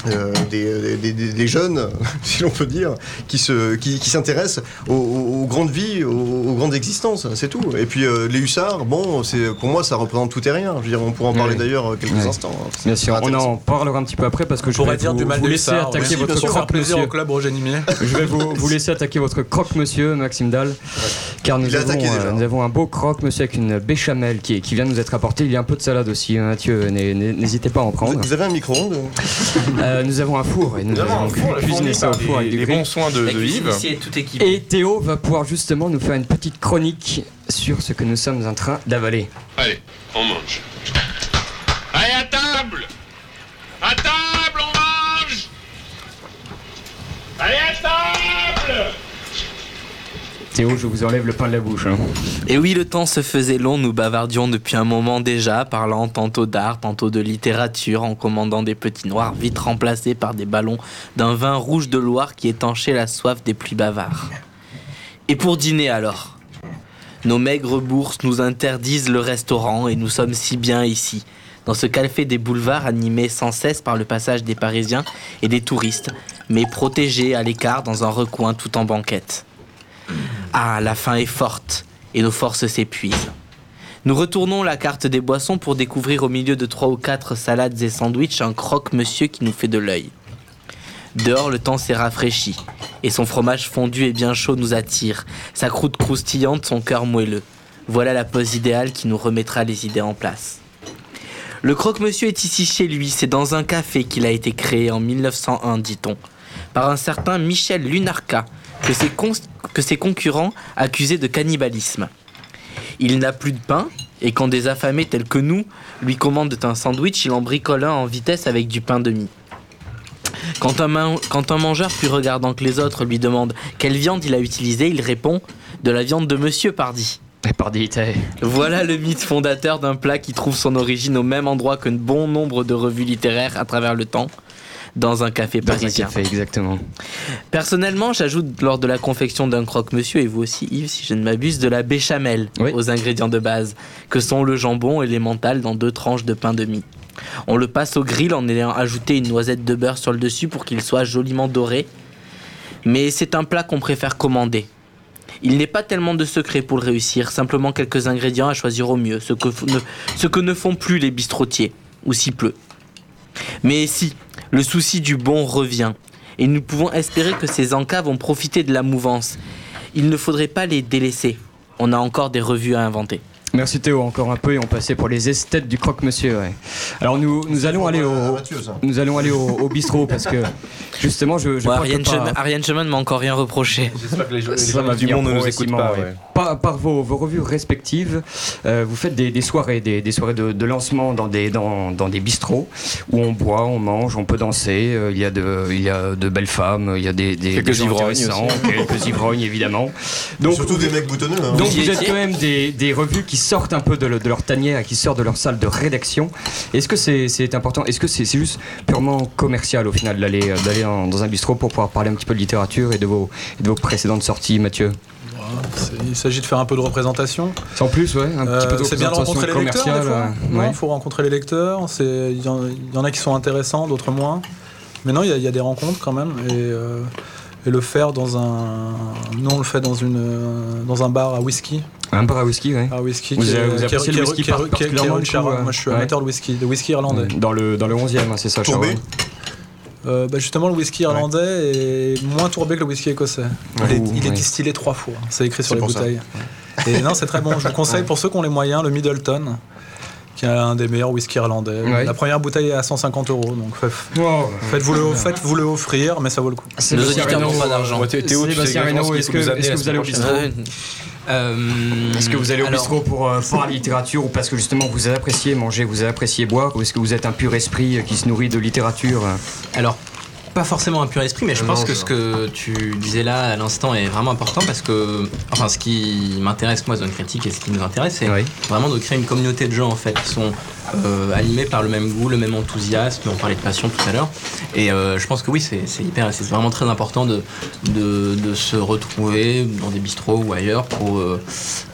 euh, des, des- des- des jeunes, si l'on peut dire, qui se, qui, qui s'intéressent aux, grandes vies, aux, aux grandes existences, c'est tout. Et puis euh, les hussards, bon, c'est pour moi ça représente tout et rien. Je veux dire, on pourra en parler d'ailleurs quelques instants. hein. C'est Bien sûr, on en parlera un petit peu après parce que On je pourrait vais dire vous, du mal vous de laisser Hussard, attaquer oui. votre sûr, croque plaisir monsieur. au club Roger Nimier. Je vais vous, vous laisser attaquer votre croque monsieur Maxime Dahl car nous avons, euh, déjà. nous avons un beau croque monsieur avec une béchamel qui, qui vient de nous être apporté. Il y a un peu de salade aussi hein, Mathieu, n'hé- n'hé- n'hésitez pas à en prendre. Vous, vous avez un micro-ondes Euh, nous avons un four et nous, avons four, fournie ça au four avec les, du les grill. bons soins de, de Yves. Et Théo va pouvoir justement nous faire une petite chronique sur ce que nous sommes en train d'avaler. Allez, on mange. Allez, à Théo, je vous enlève le pain de la bouche. hein. Et oui, le temps se faisait long, nous bavardions depuis un moment déjà, parlant tantôt d'art, tantôt de littérature, en commandant des petits noirs vite remplacés par des ballons d'un vin rouge de Loire qui étanchait la soif des plus bavards. Et pour dîner alors? Nos maigres bourses nous interdisent le restaurant et nous sommes si bien ici, dans ce café des boulevards animé sans cesse par le passage des Parisiens et des touristes, mais protégé à l'écart dans un recoin tout en banquette. Ah, la faim est forte et nos forces s'épuisent. Nous retournons la carte des boissons pour découvrir au milieu de trois ou quatre salades et sandwichs un croque-monsieur qui nous fait de l'œil. Dehors, le temps s'est rafraîchi et son fromage fondu et bien chaud nous attire, sa croûte croustillante, son cœur moelleux. Voilà la pose idéale qui nous remettra les idées en place. Le croque-monsieur est ici chez lui, c'est dans un café qu'il a été créé en 1901, dit-on, par un certain Michel Lunarca, que ses, cons- que ses concurrents accusaient de cannibalisme. Il n'a plus de pain, et quand des affamés tels que nous lui commandent un sandwich, il en bricole un en vitesse avec du pain de mie. Quand un, man- quand un mangeur plus regardant que les autres lui demande quelle viande il a utilisée, il répond de la viande de monsieur Pardy. Et pardi, t'es- Voilà le mythe fondateur d'un plat qui trouve son origine au même endroit que bon nombre de revues littéraires à travers le temps, dans un café Dans un parisien. café, exactement. Personnellement, j'ajoute lors de la confection d'un croque-monsieur, et vous aussi Yves, si je ne m'abuse, de la béchamel Oui. aux ingrédients de base, que sont le jambon et l'emmental dans deux tranches de pain de mie. On le passe au grill en ayant ajouté une noisette de beurre sur le dessus pour qu'il soit joliment doré. Mais c'est un plat qu'on préfère commander. Il n'est pas tellement de secret pour le réussir, simplement quelques ingrédients à choisir au mieux, ce que, ne, ce que ne font plus les bistrotiers, ou si peu. Mais si, le souci du bon revient, et nous pouvons espérer que ces encas vont profiter de la mouvance. Il ne faudrait pas les délaisser. On a encore des revues à inventer. Merci Théo, encore un peu et on passait pour les esthètes du croque-monsieur. ouais. Alors nous, nous allons aller au, nous allons aller au, au bistrot parce que justement je, je Bon, Ariane, Chemin, Ariane Chemin ne m'a encore rien reproché. J'espère que les, gens- du monde ne nous écoutent pas. ouais. ouais. Par, par vos, vos revues respectives, euh, vous faites des, des soirées, des, des soirées de, de lancement dans des, dans, dans des bistrots où on boit, on mange, on peut danser. euh, il, y a de, il y a de belles femmes, il y a des, des, Quelques des gens ivrognes quelques ivrognes évidemment. Donc, Surtout des mecs boutonneux. hein. donc Vous êtes quand même des, des revues qui sortent un peu de, le- de leur tanière et qui sortent de leur salle de rédaction. Est-ce que c'est important Est-ce que c'est juste purement commercial au final d'aller euh, d'aller dans, dans un bistrot pour pouvoir parler un petit peu de littérature et de vos, et de vos précédentes sorties, Mathieu? Il s'agit de faire un peu de représentation. En plus, ouais, un petit peu de Euh, c'est bien de rencontrer les lecteurs, des fois. euh, ouais. faut rencontrer les lecteurs. Il y, en- il y en a qui sont intéressants, d'autres moins. Mais non, il y, a- il y a des rencontres quand même. Et, euh, et le faire dans un. Nous, on le fait dans, une, dans un bar à whisky. Un bar à whisky, ouais. À whisky Vous qui est- avez- vous appréciez qui le whisky qui est- par- particulièrement, du coup, Moi, je suis ouais. amateur de whisky, de whisky irlandais. Dans le, dans le 11e, hein, c'est ça, Tourbé. Charles Euh, bah, justement, le whisky irlandais est moins tourbé que le whisky écossais. Il est, Ouh, il est ouais. distillé trois fois. C'est écrit sur les bouteilles. Et non, c'est très bon. Je vous conseille pour ceux qui ont les moyens le Middleton, qui est un des meilleurs whisky irlandais. Ouais. La première bouteille est à 150 euros. Donc Wow. faites-vous le, faites-vous le offrir, mais ça vaut le coup. Nos auditeurs n'ont pas d'argent. Théo, est-ce que, que vous allez au bistrot Euh, Est-ce que vous allez au alors- bistrot pour, euh, pour la littérature ou parce que justement vous appréciez manger, vous appréciez boire ou est-ce que vous êtes un pur esprit euh, qui se nourrit de littérature euh? Alors, pas forcément un pur esprit, mais je pense que ce que tu disais là à l'instant est vraiment important parce que, enfin, ce qui m'intéresse moi, Zone Critique, et ce qui nous intéresse, c'est vraiment de créer une communauté de gens en fait qui sont euh, animés par le même goût, le même enthousiasme. On parlait de passion tout à l'heure, et euh, je pense que oui, c'est c'est hyper, c'est vraiment très important de, de, de se retrouver dans des bistrots ou ailleurs pour euh,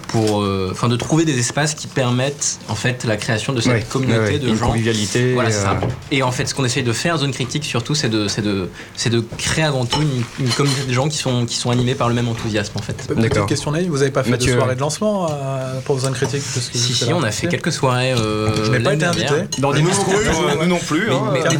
pour, euh, enfin, de trouver des espaces qui permettent en fait la création de cette Ouais, communauté ouais, ouais, de une gens. convivialité, Voilà, c'est ça. euh, Et en fait, ce qu'on essaye de faire, Zone Critique surtout, c'est de, c'est de, c'est de créer avant tout une, une communauté de gens qui sont, qui sont animés par le même enthousiasme en fait. Petite question naïve, vous avez pas fait Mathieu. de soirée de lancement euh, pour Zone Critique parce que Si, si, on a fait quelques soirées. euh, Je n'ai pas été invité. Dans des Nous non plus, nous non plus, Mais, hein. mais, Car mais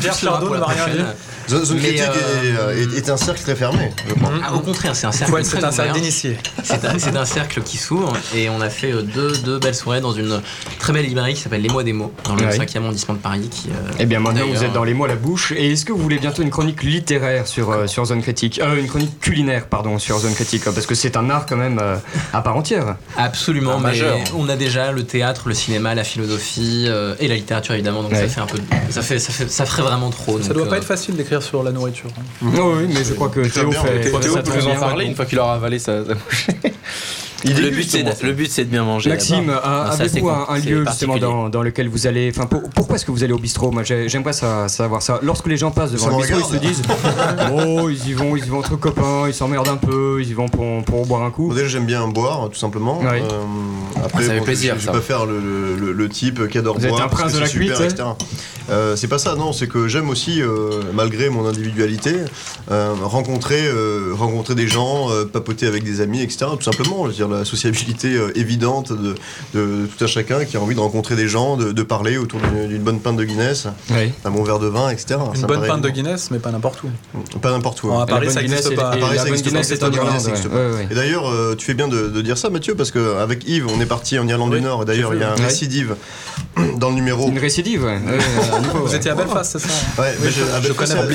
Zone Mais, critique euh, est, est- est un cercle très fermé, je crois. Ah, au contraire, c'est un cercle Ouais, très c'est un cercle d'initiés. C'est un, cercle qui s'ouvre et on a fait euh, deux, deux belles soirées dans une très belle librairie qui s'appelle Les Mois des mots dans le Ouais. 5e arrondissement de Paris. Qui, euh, Eh bien maintenant vous êtes dans les mots à la bouche et est-ce que vous voulez bientôt une chronique littéraire sur, euh, sur Zone Critique? Euh, Une chronique culinaire pardon sur Zone Critique parce que c'est un art quand même euh, à part entière. Absolument, Un mais majeur. on a déjà le théâtre, le cinéma, la philosophie euh, et la littérature évidemment, donc Ouais. ça fait un peu, ça fait, ça fait, ça ferait vraiment trop. Ça donc, doit euh, pas être facile d'écrire sur la nourriture. oui mais je crois que Théo fait, Théo peut nous en parler une fois qu'il aura avalé sa, sa bouchée. Il le, but, c'est de, le but, c'est de bien manger. Maxime, un- avez-vous un, un lieu justement dans, dans lequel vous allez Enfin, pour- pourquoi est-ce que vous allez au bistrot Moi, j'ai- j'aimerais ça- savoir ça. Lorsque les gens passent devant Ça le bistrot, ils se disent Oh, ils y vont, ils y vont entre copains, ils s'emmerdent un peu, ils y vont pour, pour boire un coup. Bon, déjà, j'aime bien boire, tout simplement. Euh, après, Ça fait bon, plaisir, Je, je vais pas faire le, le- le- le type qui adore Vous êtes boire. un parce prince de la cuite, etc. Euh, c'est pas ça, non. C'est que j'aime aussi, euh, malgré mon individualité, euh, rencontrer, rencontrer des gens, papoter avec des amis, etc. Tout simplement. Je veux dire, la sociabilité euh, évidente de, de tout un chacun qui a envie de rencontrer des gens, de, de parler autour d'une bonne pinte de Guinness, Oui. un bon verre de vin, etc. Une Ça bonne pinte de. Guinness, mais pas n'importe où. Pas n'importe où. Bon, à. Paris, ça Guinness, n'existe pas. et À Paris, la ça bonne existe Guinness pas. Et d'ailleurs, euh, tu fais bien de, de dire ça, Mathieu, parce qu'avec Yves, on est parti en Irlande Oui, du Nord, et d'ailleurs, il y a un récidive dans le numéro. Une récidive, ouais. Vous étiez à Belfast, c'est ça hein Ouais, mais je, à je Belfast, connais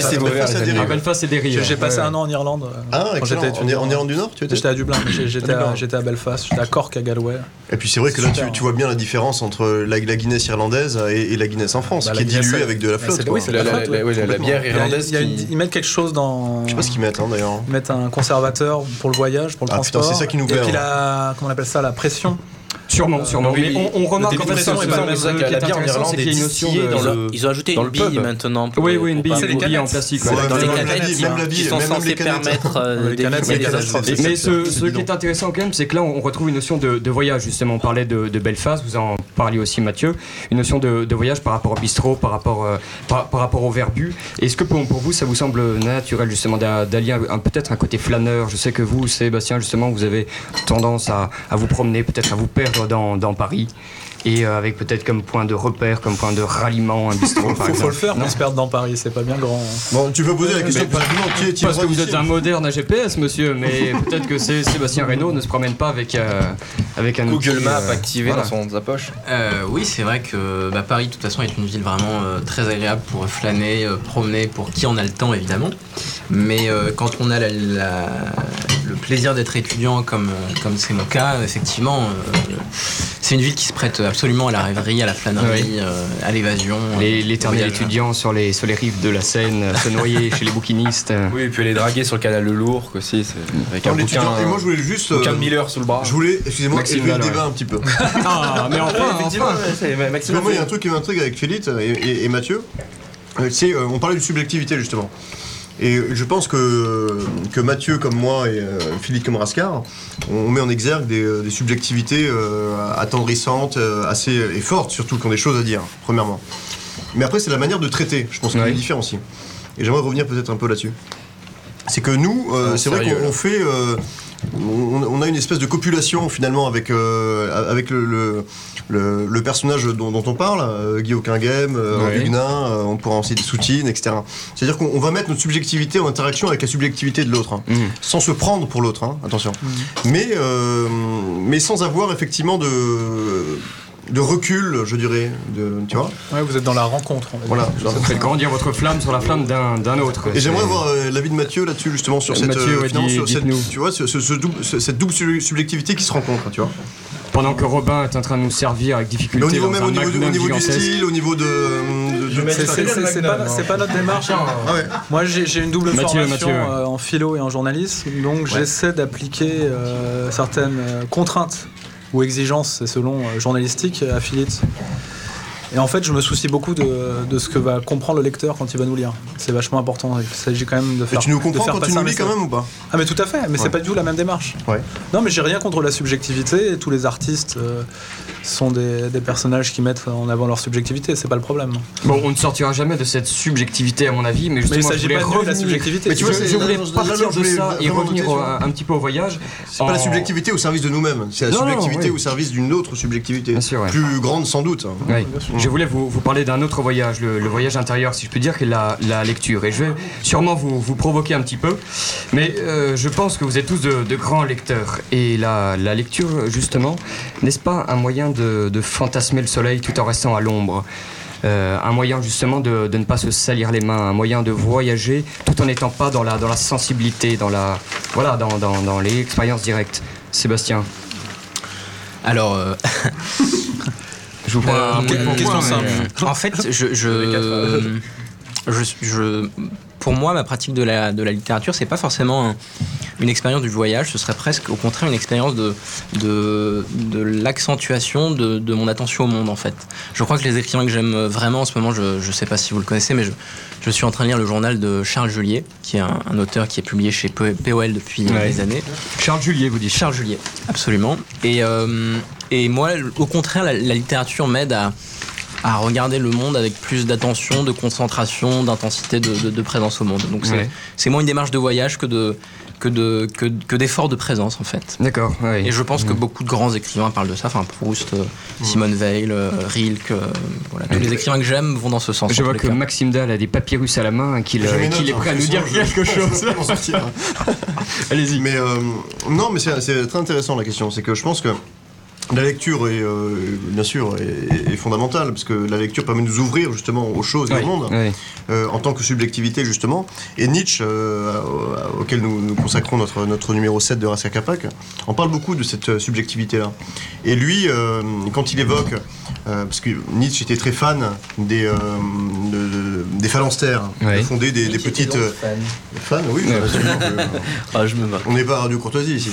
Belfast. des rires. J'ai passé un an en Irlande. euh, Ah, quand excellent. En, Irlande du Nord, tu étais J'étais à Dublin, j'étais à, à Belfast, j'étais à Cork, à Galway. Et puis c'est vrai que là, tu, tu vois bien la différence entre la, la Guinness irlandaise et, et la Guinness en France, Bah, qui est diluée avec de la bah, flotte. oui, c'est La, la la- flotte, la- ouais, la- la bière irlandaise il y a une- qui- Ils mettent quelque chose dans. Je sais pas ce qu'ils mettent hein, d'ailleurs. Ils mettent un conservateur pour le voyage, pour le Ah, putain, transport. c'est ça qui nous Et perd, puis hein. la, comment on appelle ça, la pression. Sûrement, sûrement. oui, Mais on, on remarque en fait ça, c'est pas ça, c'est qui la est bière en intéressant, Irlande c'est est qu'il y a une notion distillée de. dans Ils ont- le- Ils ont ajouté dans une le bille maintenant. Oui, pour- oui, une bille, une les bille en plastique. Dans même les la canettes, bille, ils même la sont- bille, ils sont même les censés canettes. permettre euh, Les canettes, d'éviter c'est les des catastrophes. Mais ce, c'est qui est intéressant quand même, c'est que là, on retrouve une notion de, voyage. Justement, on parlait de, Belfast, vous en parliez aussi, Mathieu. Une notion de, voyage par rapport au bistrot, par rapport, euh, par, rapport au verbu. Est-ce que pour, vous, ça vous semble naturel, justement, d'a- d'allier un- peut-être un côté flâneur? Je sais que vous, Sébastien, justement, vous avez tendance à vous promener, peut-être à vous perdre dans, Paris. Et euh, avec peut-être comme point de repère, comme point de ralliement, un bistrot, par Faut, le faire Non pour se perdre dans Paris, c'est pas bien grand. hein. Bon, tu peux poser la question Mais- pratiquement qui est Parce que vous êtes un moderne à GPS, monsieur, mais peut-être que c'est Sébastien Reynaud ne se promène pas avec, euh, avec un Google outil, Maps euh, activé voilà. dans son, sa poche. Euh, oui, c'est vrai que bah, Paris, de toute façon, est une ville vraiment euh, très agréable pour flâner, euh, promener, pour qui en a le temps, évidemment. Mais euh, quand on a la- la- le plaisir d'être étudiant, comme euh, comme c'est mon cas, effectivement, euh, c'est une ville qui se prête absolument à la rêverie, à la flânerie, Oui. euh, à l'évasion. Les- euh, L'éternel étudiant sur les, sur les rives de la Seine, euh, se noyer chez les bouquinistes. Oui, et puis aller draguer sur le canal Le Lourc aussi, avec un bouquin, Et moi, je voulais juste. bouquin euh, de Miller sous le bras. Je voulais, excusez-moi, élever le débat ouais. un petit peu. Ah, mais enfin, Effectivement, enfin. Maxime moi, il y a un truc qui m'intrigue avec Philippe et, et- et Mathieu. Euh, on parlait de subjectivité justement. Et je pense que, que Mathieu comme moi et euh, Philippe comme Rascar, on met en exergue des, euh, des subjectivités euh, attendrissantes, euh, assez et fortes surtout, qui ont des choses à dire, premièrement. Mais après, c'est la manière de traiter, je pense, Ouais. est différent aussi. Et j'aimerais revenir peut-être un peu là-dessus. C'est que nous, c'est vrai qu'on fait. On, on a une espèce de copulation finalement avec, euh, avec le, le, le- le personnage dont, dont on parle, euh, Guy Aucunghem, euh. Huguenin, euh, on pourra en citer Soutine, etc. C'est-à-dire qu'on on va mettre notre subjectivité en interaction avec la subjectivité de l'autre, hein, Mhm. sans se prendre pour l'autre, hein, attention. Mais, euh, mais sans avoir effectivement de de recul, je dirais. De, tu vois Ouais, vous êtes dans la rencontre. on. Voilà. Vous faites grandir votre flamme sur la flamme d'un d'un autre. Et j'aimerais voir euh, l'avis de Mathieu là-dessus, justement, sur Euh, cette, Mathieu, ouais, dis- sur cette- tu vois, ce- ce- ce double- ce- cette double sub- subjectivité qui se rencontre, tu vois. Pendant que Robin est en train de nous servir avec difficulté Mais au niveau dans même un au niveau, du- au niveau du style, au niveau de. de- de- C'est- c'est- c'est- C'est pas, c'est pas notre démarche. hein. Ah ouais. Moi, j'ai j'ai une double Mathieu, formation Mathieu, ouais. euh, en philo et en journalisme, donc j'essaie d'appliquer euh, certaines euh, contraintes ou exigences, c'est selon euh, journalistique, à Philips. Et en fait, je me soucie beaucoup de, de ce que va comprendre le lecteur quand il va nous lire. C'est vachement important. Il s'agit quand même de Et faire. tu nous de comprends quand tu nous lis quand même ou pas? Ah, mais tout à fait, mais c'est Ouais. pas du tout la même démarche. Ouais. Non, mais j'ai rien contre la subjectivité. et Tous les artistes euh, sont des, des personnages qui mettent en avant leur subjectivité, c'est pas le problème. Bon, on ne sortira jamais de cette subjectivité à mon avis, mais justement, il je s'agit voulais pas de nous, la revenir- subjectivité. Mais tu vois, je, c'est- je voulais partir de ça et revenir vois. un petit peu au voyage. C'est pas la en- subjectivité au service de nous-mêmes, c'est la Non, non, subjectivité oui. au service d'une autre subjectivité. Bien sûr, ouais. Plus grande sans doute. Oui. Je voulais vous, parler d'un autre voyage, le, voyage intérieur, si je peux dire, qui est la, lecture. Et je vais sûrement vous, provoquer un petit peu, mais euh, je pense que vous êtes tous de, grands lecteurs. Et la, la lecture, justement, n'est-ce pas un moyen de, fantasmer le soleil tout en restant à l'ombre? Euh, un moyen justement de, ne pas se salir les mains, un moyen de voyager tout en n'étant pas dans la, sensibilité, dans la voilà, dans, les expériences. Sébastien, Alors, euh, je vous Euh, un question point, mais- simple. en fait, je, je, je, je- pour moi, ma pratique de la, de la littérature, c'est pas forcément un- une expérience du voyage, ce serait presque au contraire une expérience de, de, de l'accentuation de, de mon attention au monde, en fait. Je crois que les écrivains que j'aime vraiment en ce moment, je, je sais pas si vous le connaissez, mais je, je suis en train de lire le journal de Charles Julier, qui est un, un auteur qui est publié chez POL depuis Ouais. des années. Charles Julier, vous dites. Charles Julier, absolument. Et, euh, et moi, au contraire, la, la littérature m'aide à, à regarder le monde avec plus d'attention, de concentration, d'intensité, de, de- de présence au monde. Donc c'est Ouais. c'est moins une démarche de voyage que de que de que, que d'effort de présence en fait. D'accord. Et je pense que Mm. beaucoup de grands écrivains parlent de ça. Enfin Proust, euh, Simone Veil, euh, Rilke, euh, voilà, tous Ouais. les écrivains que j'aime vont dans ce sens. Je vois que. Maxime Dahl a des papyrus à la main et qu'il euh, est prêt à hein, nous dire quelque chose. hein. Allez-y. Mais euh, non, mais c'est c'est très intéressant la question. C'est que je pense que la lecture est euh, bien sûr est, est fondamentale parce que la lecture permet de nous ouvrir justement aux choses et Oui, au monde oui. euh, en tant que subjectivité justement. Et Nietzsche, euh, au- auquel nous, nous consacrons notre, notre numéro 7 de Capac, en parle beaucoup de cette euh, subjectivité-là. Et lui, euh, quand il évoque, euh, parce que Nietzsche était très fan des, euh, de- de- des phalanstères, Oui. fondé des, des petites... euh, Fan, oui. Euh, Ah, je me marre. on n'est pas à Radio Courtoisie ici.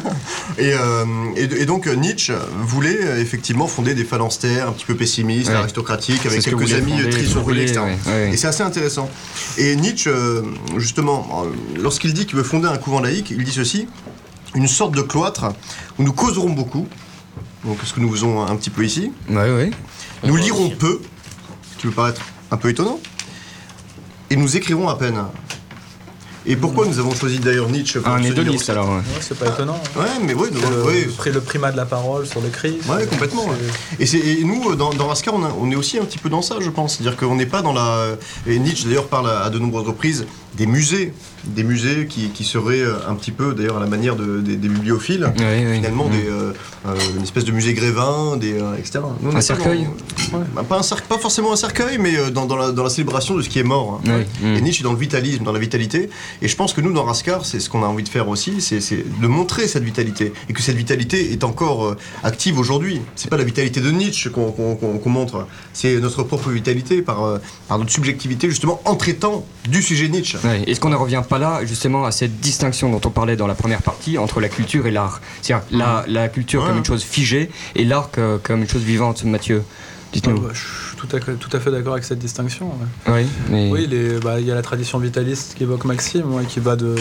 et, euh, et, et donc Nietzsche voulait euh, effectivement fonder des phalanstères un petit peu pessimistes, Ouais. aristocratiques, avec que quelques amis tristes voulait, etc. Et c'est assez intéressant. Et Nietzsche, euh, justement, euh, lorsqu'il dit qu'il veut fonder un couvent laïque, il dit ceci une sorte de cloître où nous causerons beaucoup, donc ce que nous faisons un petit peu ici. Ouais, ouais. Nous lirons peu, ce qui peut paraître un peu étonnant, et nous écrirons à peine. Et pourquoi nous avons choisi d'ailleurs Nietzsche pour Un hédoniste alors. ouais. Ouais, c'est pas étonnant. hein. Ouais, mais oui, le, le primat de la parole sur l'écrit. Ouais, c'est- complètement. ouais. c'est- Et, c'est- et nous, euh, dans, dans Raskar, on, a- on est aussi un petit peu dans ça, je pense. C'est-à-dire qu'on n'est pas dans la. Et Nietzsche, d'ailleurs, parle à, à de nombreuses reprises des musées. Des musées qui, qui seraient euh, un petit peu, d'ailleurs, à la manière de- des, des bibliophiles. Finalement, Mm. des, euh, euh, une espèce de musée Grévin, des, euh, etc. Nous, Un cercueil dans- Bah, pas, un cer- pas forcément un cercueil, mais dans, dans la, dans la célébration de ce qui est mort. hein. Ouais, mm. Et Nietzsche est dans le vitalisme, dans la vitalité. Et je pense que nous, dans Raskar, c'est ce qu'on a envie de faire aussi, c'est de montrer cette vitalité. Et que cette vitalité est encore active aujourd'hui. C'est pas la vitalité de Nietzsche qu'on qu'on montre, c'est notre propre vitalité par, par notre subjectivité, justement, en traitant du sujet Nietzsche. Est-ce qu'on ne revient pas là justement à cette distinction dont on parlait dans la première partie entre la culture et l'art C'est-à-dire la, la culture Ouais. comme une chose figée et l'art comme une chose vivante, Mathieu Dites-nous. bah, je suis tout à, tout à fait d'accord avec cette distinction. ouais. Oui, mais... Oui, les- bah, il y a la tradition vitaliste qui évoque Maxime, ouais, qui va de.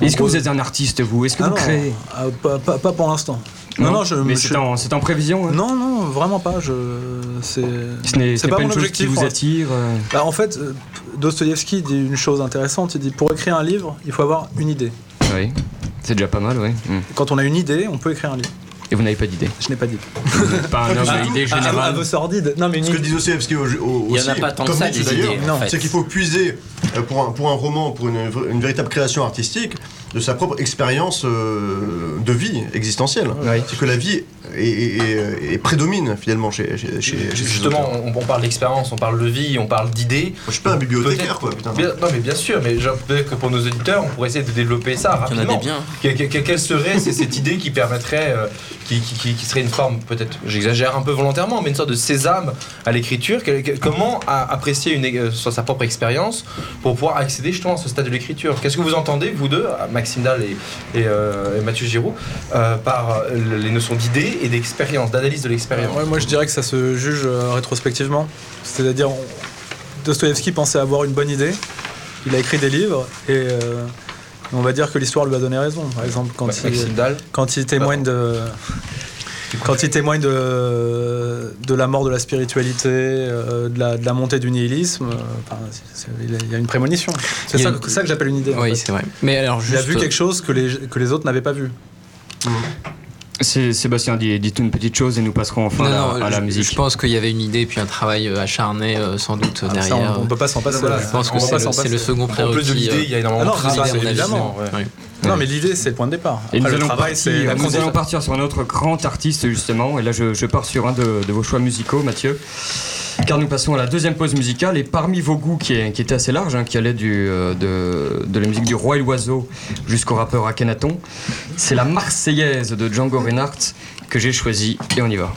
Est-ce que vous êtes un artiste, vous? Est-ce que Ah vous non, créez? ah, pas, pas- pas pour l'instant. Non, non, je. Mais je- c'est en, en prévision hein? Non, non, vraiment pas. Je, c'est. Ce n'est pas pas, mon une chose qui objectif, vous attire euh, Bah, en fait, euh, Dostoïevski dit une chose intéressante. Il dit pour écrire un livre, il faut avoir une idée. Oui, c'est déjà pas mal, oui. Mm. Quand on a une idée, on peut écrire un livre. Et vous n'avez pas d'idée Je n'ai pas n'êtes pas un homme Ah, à idée ah, ah, générale vos sordides. Non, mais Ce que idée. dit Dostoevsky au- au- Il y en aussi, a pas tant que ça, des d'ailleurs, idées, en fait. c'est qu'il faut puiser euh, pour un, pour un roman, pour une, une véritable création artistique, de sa propre expérience euh, de vie existentielle. C'est que la vie est, est- est- est prédomine finalement chez, chez, chez- Justement, on, on parle d'expérience, on parle de vie, on parle d'idées. Je suis pas un bibliothécaire, quoi, putain. Bien- non, mais bien sûr, mais peut-être que pour nos auditeurs, on pourrait essayer de développer ça Il y en a rapidement. des biens. Que- que- que- quelle serait cette idée qui permettrait, euh, qui, serait une forme, peut-être, j'exagère un peu volontairement, mais une sorte de sésame à l'écriture. Comment apprécier une, euh, sa propre expérience pour pouvoir accéder justement à ce stade de l'écriture? Qu'est-ce que vous entendez, vous deux, Maxime Dahl euh, et Mathieu Giroud, euh, par les notions d'idée et d'expérience, d'analyse de l'expérience? Moi je dirais que ça se juge rétrospectivement. C'est-à-dire, Dostoïevski pensait avoir une bonne idée, il a écrit des livres et on va dire que l'histoire lui a donné raison. Par exemple, quand, Ouais, il, quand témoigne de. Quand il témoigne de, de la mort de la spiritualité, euh, de, la, de la montée du nihilisme, euh, enfin, c'est- c'est- il y a- une prémonition. C'est ça, une- ça que j'appelle une idée. en Oui, fait. c'est vrai. Mais alors, il a vu quelque chose que les, que les autres n'avaient pas vu. C'est Sébastien dit, dit une petite chose et nous passerons enfin à, Non, la- non, à la je, musique. je pense qu'il y avait une idée puis un travail euh, acharné euh, sans doute Ah, ça, derrière. on- on peut pas s'en passer, là. Je pense On que peut c'est pas le, second En plus prérequis. de l'idée, euh, il y a énormément ah de travail, évidemment. Non, mais l'idée, c'est le point de départ. Et nous Après, le allons, travail, partir, nous allons partir sur un autre grand artiste justement, et là je, je pars sur un de, de vos choix musicaux, Mathieu. Car nous passons à la deuxième pause musicale, et parmi vos goûts qui, est- qui était assez large, hein, qui allait euh, de, de la musique du Roi et l'Oiseau jusqu'au rappeur Akhenaton, c'est la Marseillaise de Django Reinhardt que j'ai choisie, et on y va.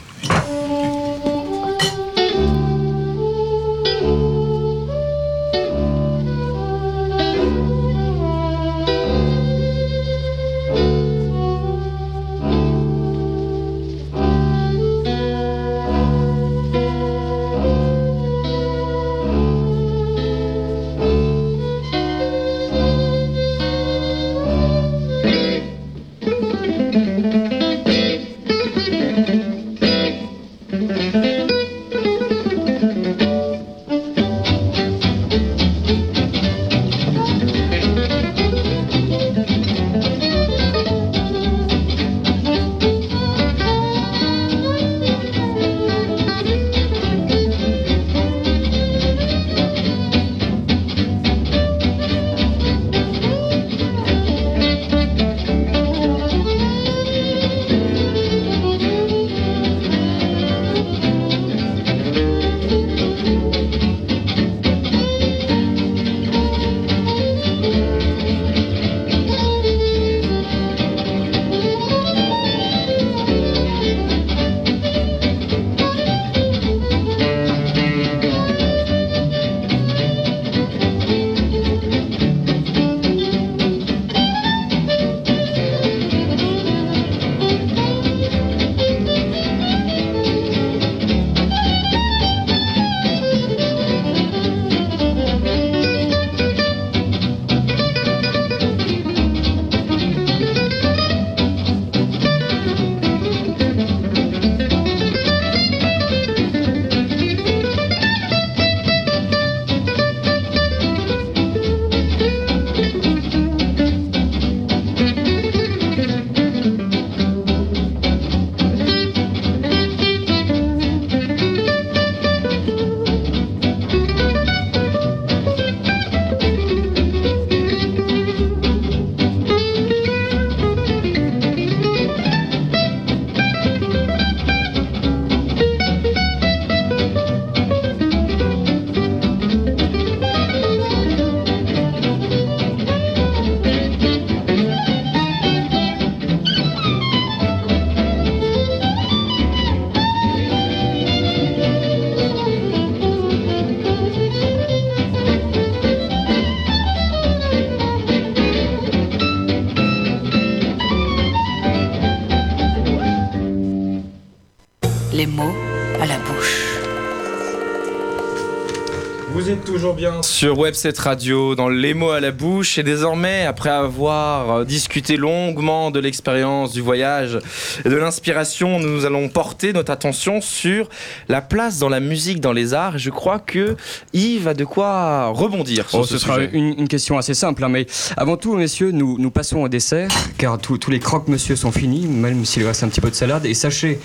Sur Webset Radio, dans les mots à la bouche, et désormais, après avoir euh, discuté longuement de l'expérience du voyage et de l'inspiration, nous allons porter notre attention sur la place dans la musique, dans les arts. Et je crois que Yves a de quoi rebondir sur Oh, ce, ce sera une, une question assez simple, hein, mais avant tout, messieurs, nous, nous passons au dessert, car tous tous les croque-monsieur sont finis, même s'il reste un petit peu de salade. Et sachez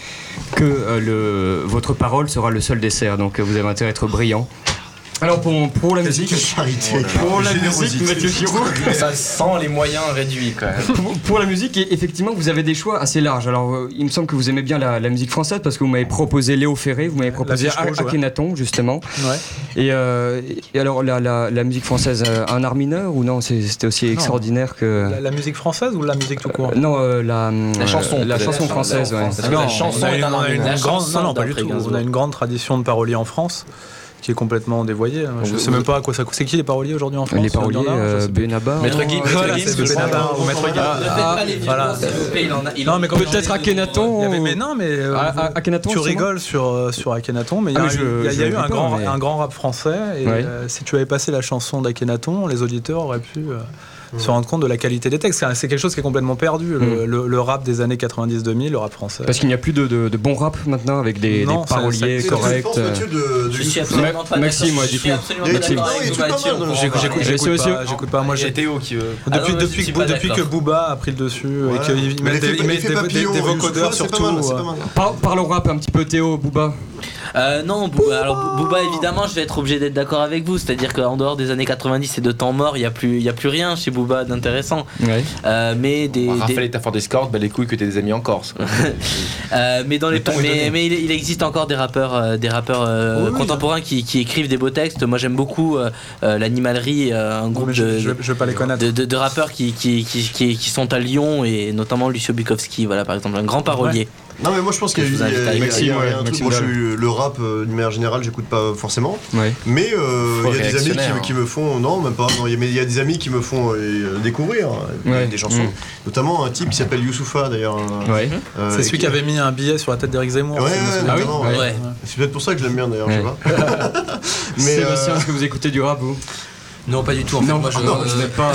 que euh, le, votre parole sera le seul dessert, donc vous avez intérêt à être brillant. Alors pour, pour la musique, charité. pour la musique, Mathieu Giraud, Ça sent les moyens réduits quand même. pour, pour la musique, et- effectivement, vous avez des choix assez larges. Alors, euh, il me semble que vous aimez bien la, la musique française parce que vous m'avez proposé Léo Ferré, vous m'avez proposé. Akhenaton, justement. Ouais. Et, euh, et alors, la, la- la musique française, euh, un art mineur ou non C'était aussi extraordinaire que. La, la musique française ou la musique tout court? Euh, Non, euh, la, La chanson, la chanson française, ouais. Parce que la chanson on a est une, un on a art une mineur. La grande, chanson non, non, pas du d'après tout. Gainsbourg. On a une grande tradition de parolier en France qui est complètement dévoyée. hein. Je Vous- sais même pas à quoi ça. C'est qui les paroliers aujourd'hui en France Les paroliers, Il y en a, je euh. Benabar. Maître Gims, Voilà, Maître c'est Benabar ou Maître. Ne vieux voilà. Non, mais Peut-être Akhenaton. Mais non, mais euh, Ah, ah, Akhenaton, tu rigoles sur euh, sur Akhenaton, mais il y a, Ah, mais je- eu- il y a- eu un grand un grand rap français et euh, si tu avais passé la chanson d'Akhenaton, les auditeurs auraient pu euh, se rendre compte de la qualité des textes. C'est quelque chose qui est complètement perdu. Le, le- le rap des années 90-2000, le rap français. Parce qu'il n'y a plus de, de, de bon rap maintenant avec des, Non, des paroliers corrects. De, Je suis absolument pas Maxime, Je du coup. en J'écoute- pas, j'écoute pas. Moi, j'ai- Théo qui veut. Ah depuis, que. Booba a pris le dessus Ouais. et qu'il Mais met, des, vocodeurs surtout. euh, parle au rap un petit peu, Théo, Booba. Euh, non, Booba, alors Booba, évidemment, je vais être obligé d'être d'accord avec vous. C'est-à-dire qu'en dehors des années 90 et de temps mort, il n'y a, plus- il y a plus rien chez Booba d'intéressant. Ouais. Euh, mais des. Raphaël des- bah les couilles que t'es des amis en Corse. Euh, mais dans les mais, il, il existe encore des rappeurs euh, des rappeurs euh, Oui, oui. contemporains qui, qui écrivent des beaux textes moi j'aime beaucoup l'animalerie euh, un groupe je, de, je, je vais pas les connaître. de, de- de rappeurs qui, qui, qui, qui, qui sont à Lyon et notamment Lucio Bukowski voilà par exemple un grand parolier Non mais moi je pense qu'il y a, y Maxime, y ouais, un truc, Maxime moi je Dalle. suis le rap euh, d'une manière générale j'écoute pas forcément Ouais. mais euh, Faut il y a des amis qui, me font non même pas non, il y a- mais il y a des amis qui me font euh, découvrir Ouais. des chansons Mm. notamment un type qui s'appelle Youssoufa d'ailleurs euh, Ouais. euh, C'est celui qui avait mis un billet sur la tête d'Éric Zemmour. Ouais, Ah c'est peut-être pour ça que je l'aime bien d'ailleurs je sais pas mais est-ce que vous écoutez du rap, vous? Non, pas du tout. En fait, Non, moi, je, non, je n'ai pas.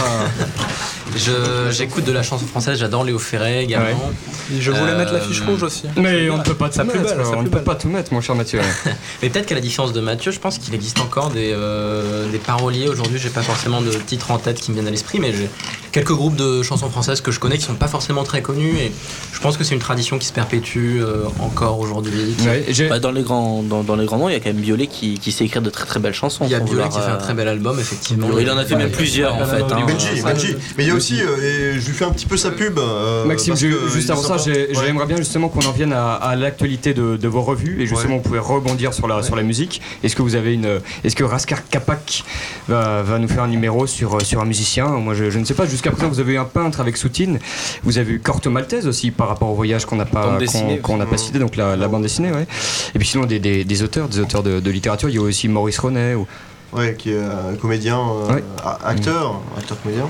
je- j'écoute de la chanson française. J'adore Léo Ferré également. Et Je voulais Euh, mettre l'affiche rouge aussi. Mais on ne peut pas tout mettre. belle, sa on ne plus peut belle. pas tout mettre, mon cher Mathieu. Mais peut-être qu'à la différence de Mathieu, je pense qu'il existe encore des, euh, des paroliers. Aujourd'hui, j'ai pas forcément de titres en tête qui me viennent à l'esprit, mais j'ai quelques groupes de chansons françaises que je connais qui sont pas forcément très connus. Et je pense que c'est une tradition qui se perpétue euh, encore aujourd'hui. Ouais, Bah, dans les grands dans, dans les grands noms il y a quand même Biolay qui, qui sait écrire de très très belles chansons Il y a Biolay qui a fait un euh, très bel album, effectivement. il en a fait même plusieurs en fait hein. Benji, Benji. Mais il y a aussi, euh, et je lui fais un petit peu sa pub. euh, Maxime, je- juste avant ça, j'aimerais bien justement qu'on en vienne à, à l'actualité de, de vos revues et justement vous pouvez rebondir sur la, sur la musique. Est-ce que vous avez une, est-ce que Raskar Kapak va, va nous faire un numéro sur, sur un musicien? Moi, je, je ne sais pas. Jusqu'à présent, vous avez eu un peintre avec Soutine. Vous avez eu Corto Maltese aussi par rapport au voyage qu'on n'a pas qu'on qu'on pas cité, donc la, la bande dessinée, ouais. Et puis sinon des, des, des auteurs, des auteurs de, de littérature. Il y a aussi Maurice Ronet. Ou... Ouais, qui est un comédien, euh, Ouais. a- acteur, acteur comédien.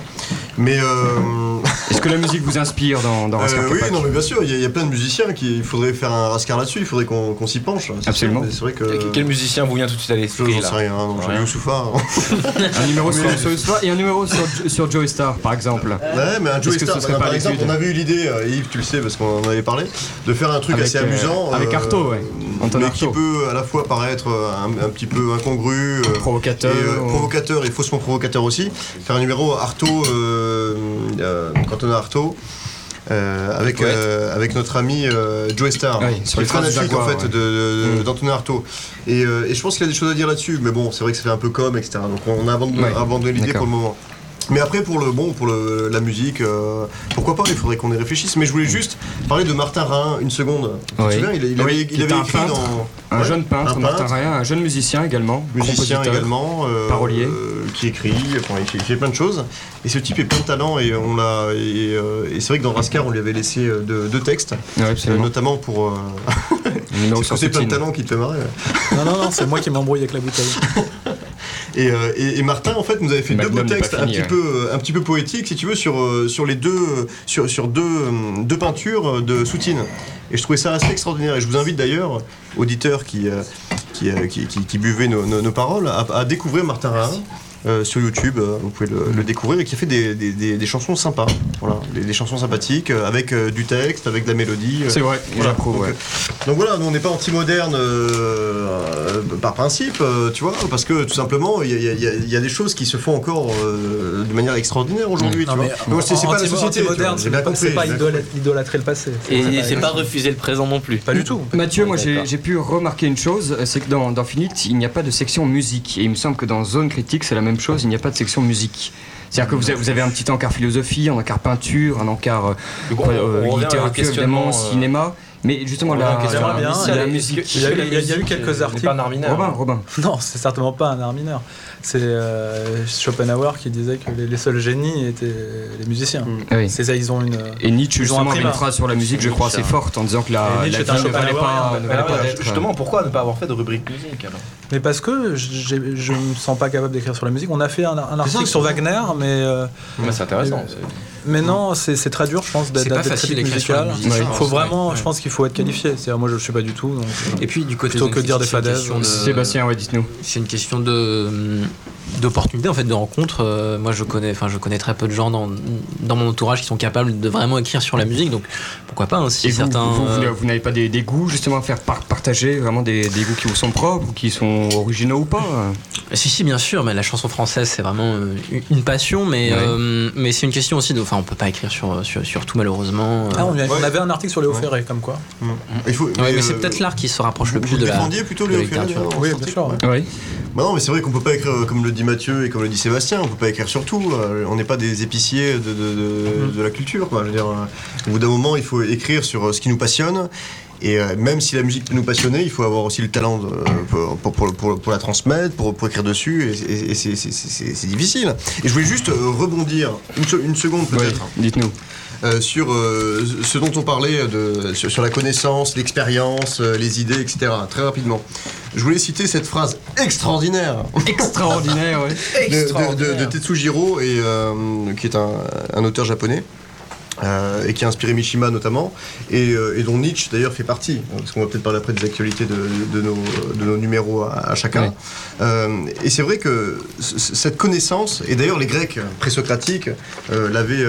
Mais euh, Est-ce que la musique vous inspire dans, dans Raskar euh, oui, Kapak non, mais bien sûr, il y, a- il y a plein de musiciens qui, il faudrait faire un rascar là-dessus. Il faudrait qu'on qu'on s'y penche. Absolument. mais C'est vrai que. Quel musicien vous vient tout de suite à Je l'esprit j'en là sais rien, non, j'ai Rien. Youssoufa. Un numéro sur, sur Youssouf et un numéro sur, sur Joey Star, par exemple. Ouais, mais un Joey Star, bah, par exemple, on avait eu l'idée, euh, Yves, tu le sais parce qu'on en avait parlé, de faire un truc Avec, assez euh, amusant. avec Artaud, ouais. Anton mais Artaud. qui peut à la fois paraître euh, un, un petit peu incongru, euh, Provocateur. et, euh, provocateur et faussement provocateur aussi. Faire un numéro Artaud, euh, euh, quand on a Artaud. euh, avec, euh, notre ami euh, Joe Star, Oui, sur les traces en fait ouais. de- de- Mm. d'Antonin Artaud. Et, et je pense qu'il y a des choses à dire là-dessus, mais bon, c'est vrai que ça fait un peu comme, etc. Donc on a abandonné, Ouais, abandonné l'idée pour le moment. Mais après, pour le bon, pour le- la musique, euh, pourquoi pas Il faudrait qu'on y réfléchisse. Mais je voulais juste parler de Martin Rahin une seconde. Tu te souviens Il, il Oui, avait, il un écrit peintre, dans Un Ouais, jeune peintre, un Martin peintre. Un jeune musicien également, musicien également, euh, parolier. euh, qui écrit, enfin, il fait, il fait plein de choses. Et ce type est plein de talent et on l'a. Et, euh, et c'est vrai que dans Rascar, on lui avait laissé deux, deux textes, Ouais, euh, notamment pour. euh, c'est plein de talent qui te fait marrer. ouais. Non, non, non, c'est moi qui m'embrouille avec la bouteille. Et, euh, et- et Martin, en fait, nous avait fait deux beaux textes fini, un, petit ouais. peu, un petit peu poétiques, si tu veux, sur, euh, sur les deux, sur, sur deux, euh, deux peintures de Soutine. Et je trouvais ça assez extraordinaire. Et je vous invite d'ailleurs, auditeurs qui, euh, qui, euh, qui, qui- qui buvaient nos, nos- nos paroles, à, à découvrir Martin Rahin. Euh, sur YouTube, euh, vous pouvez le, le découvrir, et qui a fait des, des- des- des chansons sympas, voilà, des, des chansons sympathiques, euh, avec euh, du texte, avec de la mélodie. euh, C'est vrai, j'approuve, donc, ouais. euh, donc voilà, nous on n'est pas anti-moderne euh, euh, par principe, euh, tu vois, parce que tout simplement, il y, a- y y des choses qui se font encore euh, de manière extraordinaire aujourd'hui, tu Non, vois. mais Donc, c'est pas la société, tu vois, j'ai c'est pas, idolâtrer le passé. Et c'est pas refuser le présent non plus. Pas du tout. Mathieu, moi j'ai pu remarquer une chose, c'est que dans, dans Finite, il n'y a pas de section musique. Et il me semble que dans Zone Critique, c'est la même chose, il n'y a pas de section musique. C'est-à-dire que vous avez, vous avez un petit encart philosophie, un encart peinture, un encart euh, Donc, on- on euh, au littérature, évidemment, euh, cinéma. Mais justement, revient la, musique. que- Il y, a, eu quelques articles. pas un art mineur Robin, Robin. Non, c'est certainement pas un art mineur. C'est euh, Schopenhauer qui disait que les, les seuls génies étaient les musiciens. Ah oui. C'est ça, ils ont une. Et Nietzsche, justement, avait une phrase sur la musique, je crois, assez forte, en disant que la, la est un vie ne valait Schopenhauerien. pas, ne valait Alors, pas alors, d'être. justement, pourquoi ne pas avoir fait de rubrique musique alors? Mais parce que je me sens pas capable d'écrire sur la musique. On a fait un, un article ça, sur Wagner, mais. euh, Mais C'est intéressant. Mais- Mais non, c'est c'est très dur, je pense, d'être C'est pas d'être facile critique musicale. Il je faut pense, vraiment, ouais. je pense qu'il faut être qualifié. C'est-à-dire, moi, je ne suis pas du tout. donc, euh, Et puis du côté Plutôt de que de dire des c'est une fadaises, question de- Sébastien, ouais, dites-nous. C'est une question de d'opportunité en fait de rencontre. Euh, moi je connais, enfin je connais très peu de gens dans, dans mon entourage qui sont capables de vraiment écrire sur la musique. Donc pourquoi pas hein, si Et vous, certains. vous, vous, euh, vous n'avez pas des, des goûts justement à faire par- partager vraiment des, des goûts qui vous sont propres ou qui sont originaux ou pas? Si, si, bien sûr, mais la chanson française, c'est vraiment euh, une- passion, mais, Ouais. euh, mais c'est une question aussi de. Enfin, on peut pas écrire sur, sur, sur tout, malheureusement. Ah, on, on avait un article sur Léo Ferré, comme quoi. Il faut, Ouais, mais, euh, c'est peut-être l'art qui se rapproche le plus de la, défendiez plutôt, de Léo Ferré, Oui, en bien sûr. ouais. Bah non, mais c'est vrai qu'on peut pas écrire euh, comme le dit Mathieu et comme le dit Sébastien, on peut pas écrire sur tout. euh, On n'est pas des épiciers de, de, de- de la culture, quoi. Je veux dire, euh, au bout d'un moment, il faut écrire sur ce qui nous passionne. Et même si la musique peut nous passionner, il faut avoir aussi le talent pour, pour, pour- pour- pour la transmettre, pour, écrire dessus, et, c'est- difficile. Et je voulais juste rebondir une seconde peut-être. Dites-nous. Euh, sur euh, ce dont on parlait de, sur, sur la connaissance, l'expérience, euh, les idées, etc. Très rapidement. Je voulais citer cette phrase extraordinaire Extraordinaire, ouais. de, de- de- de Tetsujiro, et, euh, qui est un, un auteur japonais. Euh, et qui a inspiré Mishima notamment, et, euh, et dont Nietzsche d'ailleurs fait partie, hein, parce qu'on va peut-être parler après des actualités de, de nos, de nos numéros à, à chacun. Euh, et c'est vrai que cette connaissance, et d'ailleurs les Grecs présocratiques l'avaient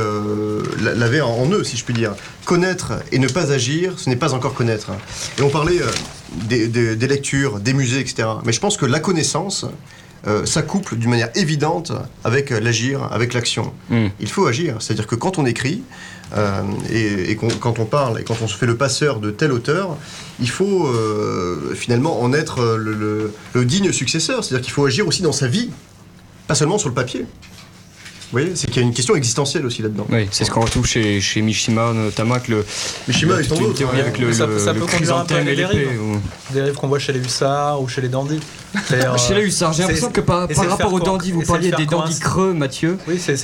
l'a- l'avaient en, eux, si je puis dire. Connaître et ne pas agir, ce n'est pas encore connaître. Et on parlait des, des- des lectures, des musées, etc. Mais je pense que la connaissance euh, s'accouple d'une manière évidente avec euh, l'agir, avec l'action. Mm. Il faut agir, c'est-à-dire que quand on écrit, euh, et, quand on parle, et quand on se fait le passeur de tel auteur, il faut euh, finalement en être le, le- le digne successeur, c'est-à-dire qu'il faut agir aussi dans sa vie, pas seulement sur le papier. Voyez, c'est qu'il y a une question existentielle aussi là-dedans. Oui, c'est ce qu'on retrouve chez, chez Mishima, notamment avec le. Mishima tant une théorie avec le, Ça- le- ça le peut conduire un peu à des dérives. ou- Des rêves qu'on voit chez les hussards ou chez les dandys. C'est-à-dire, Chez les euh, hussards, j'ai l'impression que par, rapport aux dandys, vous parliez des dandys creux, Mathieu. Oui, c'est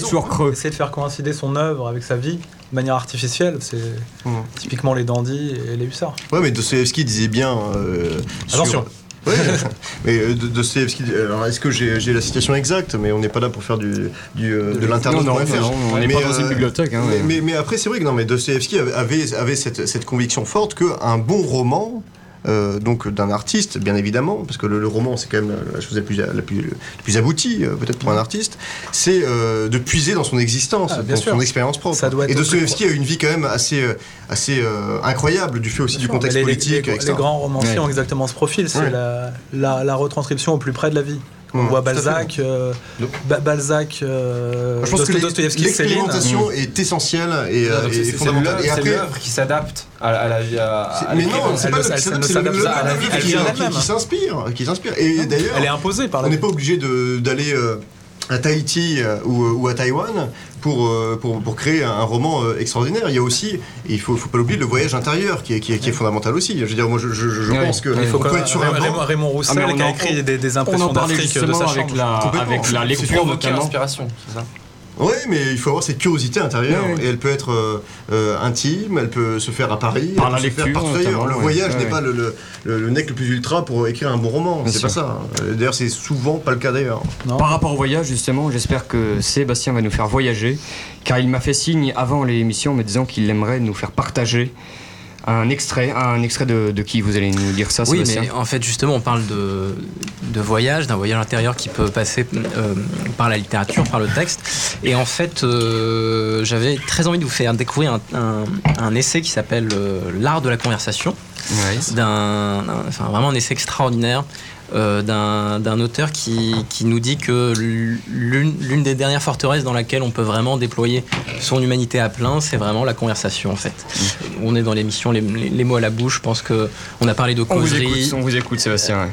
toujours creux. Essayer de faire coïncider son œuvre avec sa vie de manière artificielle, c'est Mmh. typiquement les dandys et les hussards. Ouais, mais Dostoevsky disait bien. euh, sur- Attention. Ouais, mais euh, de- Dostoevsky. Alors, est-ce que j'ai la citation exacte Mais on n'est pas là pour faire du, du, euh, de non, on n'est pas dans une euh, bibliothèque. hein, mais, mais, mais après, c'est vrai que non, mais Dostoevsky avait, avait, avait cette, cette conviction forte qu'un bon roman, euh, donc d'un artiste, bien évidemment, parce que le, le roman, c'est quand même la chose la plus, la plus, la plus aboutie, euh, peut-être pour un artiste, c'est euh, de puiser dans son existence, Ah, bien dans sûr. son expérience propre. Ça doit être Et Dostoevsky a eu une vie quand même assez, assez euh, incroyable, du fait aussi du sûr, contexte les- politique, les, les, etc. grands romanciers Ouais. ont exactement ce profil, c'est Ouais. la, la, la retranscription au plus près de la vie. On Mmh, voit. Balzac, euh, Ba- Balzac, euh, Je pense que l'expérimentation est essentielle et, Donc, et c'est- c'est fondamentale. l'œuvre- Et c'est après, l'œuvre qui s'adapte à, à la vie. à- à mais non, c'est pas vie, qui- s'inspire, qui s'inspire. Et d'ailleurs, Elle est imposée par la on n'est pas obligé de- d'aller euh, à Tahiti ou, ou à Taïwan pour, euh, pour, pour créer un roman euh, extraordinaire. Il y a aussi, il faut, faut pas l'oublier, le voyage intérieur qui est, qui est, qui est fondamental aussi. Je veux dire, moi, je, je, pense que Il faut on que peut être sur un Raymond, banc. Raymond Roussel Ah, mais on qui a en- écrit des, des On impressions d'Afrique de sa avec chambre. la, avec la lecture notamment. l'inspiration, c'est ça Oui, mais il faut avoir cette curiosité intérieure. Ouais, ouais. Et elle peut être euh, euh, intime, elle peut se faire à Paris, Par elle la peut se faire lecture, partout ailleurs. Le ouais. voyage n'est pas le, le, le, nec le plus ultra pour écrire un bon roman. C'est pas ça. Euh, D'ailleurs, c'est souvent pas le cas d'ailleurs. Par rapport au voyage, justement, j'espère que Sébastien va nous faire voyager, car il m'a fait signe avant l'émission me disant qu'il aimerait nous faire partager un extrait, un extrait de, de qui vous allez nous dire ça Oui, Sébastien mais en fait, justement, on parle de, de voyage, d'un voyage intérieur qui peut passer euh, par la littérature, par le texte. Et en fait, euh, j'avais très envie de vous faire découvrir un, un- un essai qui s'appelle euh, L'art de la conversation. D'un, d'un- enfin, vraiment un essai extraordinaire. Euh, d'un, auteur qui, qui nous dit que l'une, des dernières forteresses dans laquelle on peut vraiment déployer son humanité à plein, c'est vraiment la conversation en fait. On est dans l'émission les, les- les mots à la bouche, je pense que on a parlé de On vous causerie. écoute, on vous écoute Sébastien. ouais.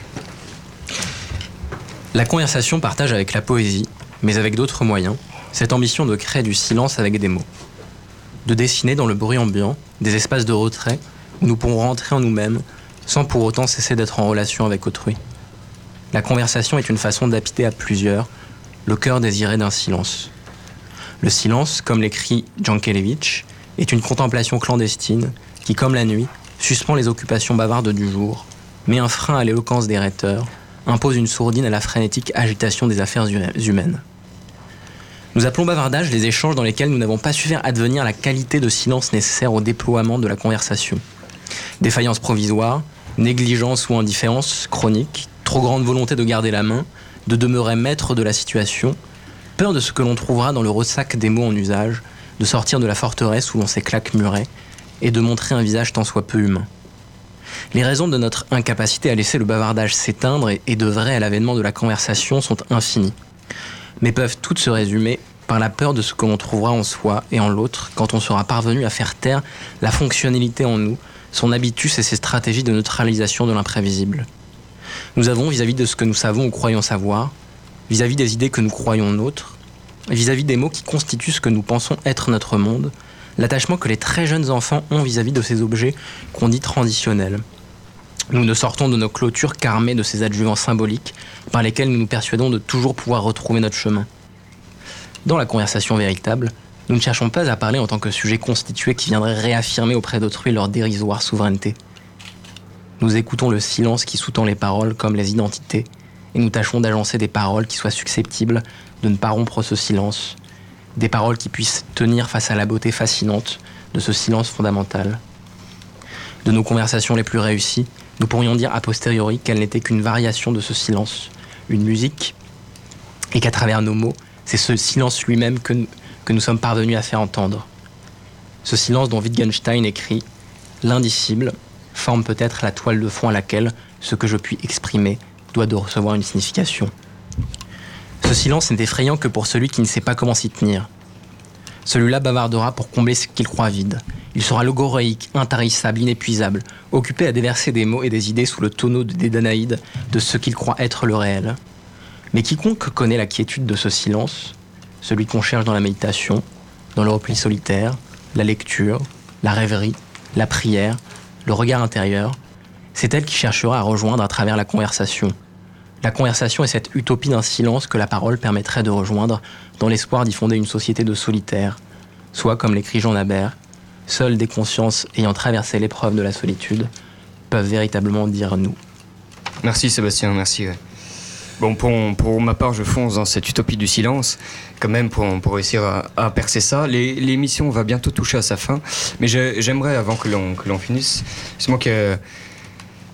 La conversation partage avec la poésie, mais avec d'autres moyens, cette ambition de créer du silence avec des mots. De dessiner dans le bruit ambiant des espaces de retrait où nous pourrons rentrer en nous-mêmes sans pour autant cesser d'être en relation avec autrui. La conversation est une façon d'habiter à plusieurs le cœur désiré d'un silence. Le silence, comme l'écrit Jankelevitch, est une contemplation clandestine qui, comme la nuit, suspend les occupations bavardes du jour, met un frein à l'éloquence des rhéteurs, impose une sourdine à la frénétique agitation des affaires hu- humaines. Nous appelons bavardage les échanges dans lesquels nous n'avons pas su faire advenir la qualité de silence nécessaire au déploiement de la conversation. Défaillance provisoire, négligence ou indifférence chronique, trop grande volonté de garder la main, de demeurer maître de la situation, peur de ce que l'on trouvera dans le ressac des mots en usage, de sortir de la forteresse où l'on s'est claquemuré, et de montrer un visage tant soit peu humain. Les raisons de notre incapacité à laisser le bavardage s'éteindre et, et d'œuvrer à l'avènement de la conversation sont infinies, mais peuvent toutes se résumer par la peur de ce que l'on trouvera en soi et en l'autre quand on sera parvenu à faire taire la fonctionnalité en nous, son habitus et ses stratégies de neutralisation de l'imprévisible. Nous avons, vis-à-vis de ce que nous savons ou croyons savoir, vis-à-vis des idées que nous croyons nôtres, vis-à-vis des mots qui constituent ce que nous pensons être notre monde, l'attachement que les très jeunes enfants ont vis-à-vis de ces objets qu'on dit transitionnels. Nous ne sortons de nos clôtures qu'armés de ces adjuvants symboliques par lesquels nous nous persuadons de toujours pouvoir retrouver notre chemin. Dans la conversation véritable, nous ne cherchons pas à parler en tant que sujet constitué qui viendrait réaffirmer auprès d'autrui leur dérisoire souveraineté. Nous écoutons le silence qui sous-tend les paroles comme les identités, et nous tâchons d'agencer des paroles qui soient susceptibles de ne pas rompre ce silence, des paroles qui puissent tenir face à la beauté fascinante de ce silence fondamental. De nos conversations les plus réussies, nous pourrions dire a posteriori qu'elle n'était qu'une variation de ce silence, une musique, et qu'à travers nos mots, c'est ce silence lui-même que, nous- que nous sommes parvenus à faire entendre. Ce silence dont Wittgenstein écrit L'indicible forme peut-être la toile de fond à laquelle ce que je puis exprimer doit recevoir une signification. Ce silence n'est effrayant que pour celui qui ne sait pas comment s'y tenir. Celui-là bavardera pour combler ce qu'il croit vide. Il sera logoréique, intarissable, inépuisable, occupé à déverser des mots et des idées sous le tonneau des Danaïdes de ce qu'il croit être le réel. Mais quiconque connaît la quiétude de ce silence, celui qu'on cherche dans la méditation, dans le repli solitaire, la lecture, la rêverie, la prière, le regard intérieur, c'est elle qui cherchera à rejoindre à travers la conversation. La conversation est cette utopie d'un silence que la parole permettrait de rejoindre dans l'espoir d'y fonder une société de solitaires, soit comme l'écrit Jean Nabert, seules des consciences ayant traversé l'épreuve de la solitude peuvent véritablement dire nous. Merci Sébastien, merci. Bon, pour, pour ma part, je fonce dans cette utopie du silence, quand même, pour, pour réussir à, à percer ça. L'émission va bientôt toucher à sa fin, mais j'ai- j'aimerais, avant que l'on finisse, justement que...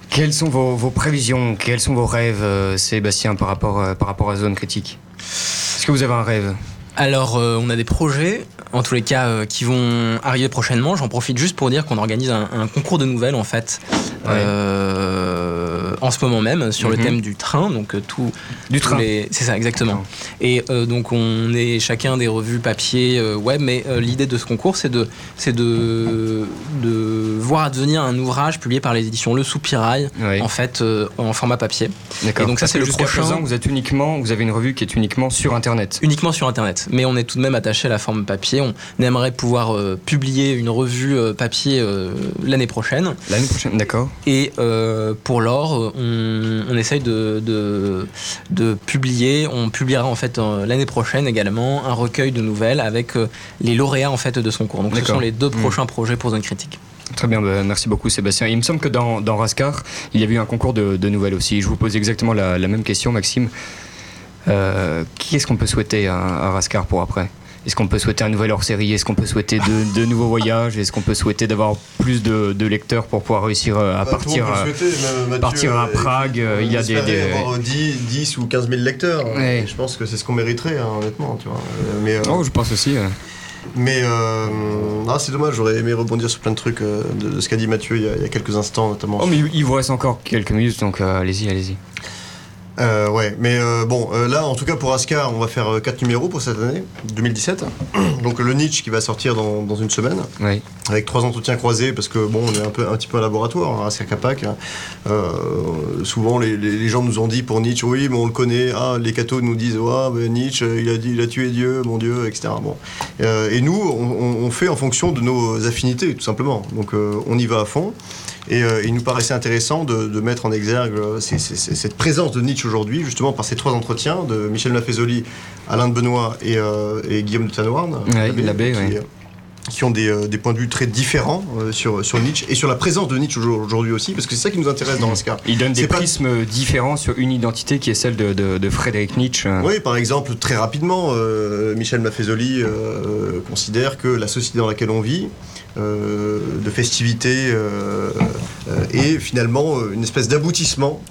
Quelles sont vos, vos prévisions, quels sont vos rêves, euh, Sébastien, par rapport, euh, par rapport à Zone Critique? Est-ce que vous avez un rêve? Alors, euh, on a des projets, en tous les cas, euh, qui vont arriver prochainement. J'en profite juste pour dire qu'on organise un, un concours de nouvelles, en fait, euh, en ce moment même, sur le Mhm. thème du train. Donc, euh, tout. Du train. les- C'est ça, exactement. Et euh, donc, on est chacun des revues papier, euh, web, mais euh, l'idée de ce concours, c'est de, c'est de, de voir advenir un ouvrage publié par les éditions Le Soupirail, Oui. en fait, euh, en format papier. D'accord. Et donc, ça, c'est le prochain. présent, vous êtes uniquement, vous avez une revue qui est uniquement sur Internet. Uniquement sur Internet. Mais on est tout de même attaché à la forme papier. On aimerait pouvoir euh, publier une revue euh, papier euh, l'année prochaine. L'année prochaine, d'accord. Et euh, pour l'or, on, on essaye de, de, de publier. On publiera en fait euh, l'année prochaine également un recueil de nouvelles avec euh, les lauréats en fait de son cours. Donc ce sont les deux Mm. prochains projets pour Zone Critique. Très bien, bah, merci beaucoup Sébastien. Il me semble que dans, dans Rascar, il y avait eu un concours de, de nouvelles aussi. Je vous pose exactement la, la même question, Maxime. Euh, qui est-ce qu'on peut souhaiter à, à Rascar pour après? Est-ce qu'on peut souhaiter un nouvel hors-série? Est-ce qu'on peut souhaiter de, de nouveaux voyages? Est-ce qu'on peut souhaiter d'avoir plus de, de lecteurs pour pouvoir réussir euh, à Bah, partir, souhaiter, mais Mathieu, partir à euh, Prague euh, Il y a des, des- avoir 10, 10 ou 15 000 lecteurs. Ouais. Et Je pense que c'est ce qu'on mériterait, hein, honnêtement. Tu vois. Euh, Mais, euh, Oh, je pense aussi. euh. mais euh, ah, c'est dommage, j'aurais aimé rebondir sur plein de trucs euh, de, de ce qu'a dit Mathieu il y, a, il y a quelques instants, notamment. Oh, mais il il vous reste encore quelques minutes, donc euh, allez-y, allez-y. Euh, ouais, mais euh, bon, euh, là, en tout cas pour Ascar, on va faire 4 numéros pour cette année, 2017. Donc le Nietzsche qui va sortir dans, dans une semaine, Oui. avec trois entretiens croisés, parce que bon, on est un, peu, un petit peu un laboratoire, hein, Ascar Capac. Euh, souvent, les, les- les gens nous ont dit pour Nietzsche, oui, mais on le connaît. Ah, les cathos nous disent, ah, ben, Nietzsche, il a, dit, il a tué Dieu, mon Dieu, etc. Bon. Et nous, on, on- fait en fonction de nos affinités, tout simplement. Donc on y va à fond. Et euh, il nous paraissait intéressant de, de mettre en exergue euh, ces- ces- ces- cette présence de Nietzsche aujourd'hui, justement par ces trois entretiens de Michel Maffezoli, Alain de Benoît et, euh, et Guillaume de Tanoirne, Ouais, l'abbé, qui, ouais. qui ont des, des points de vue très différents sur, sur Nietzsche et sur la présence de Nietzsche aujourd- aujourd'hui aussi, parce que c'est ça qui nous intéresse dans Ascar. Il donne des pas- prismes différents sur une identité qui est celle de, de- de Frédéric Nietzsche. Oui, par exemple, très rapidement, Michel Maffezoli considère que la société dans laquelle on vit, de festivité, euh, euh, est finalement euh, une espèce d'aboutissement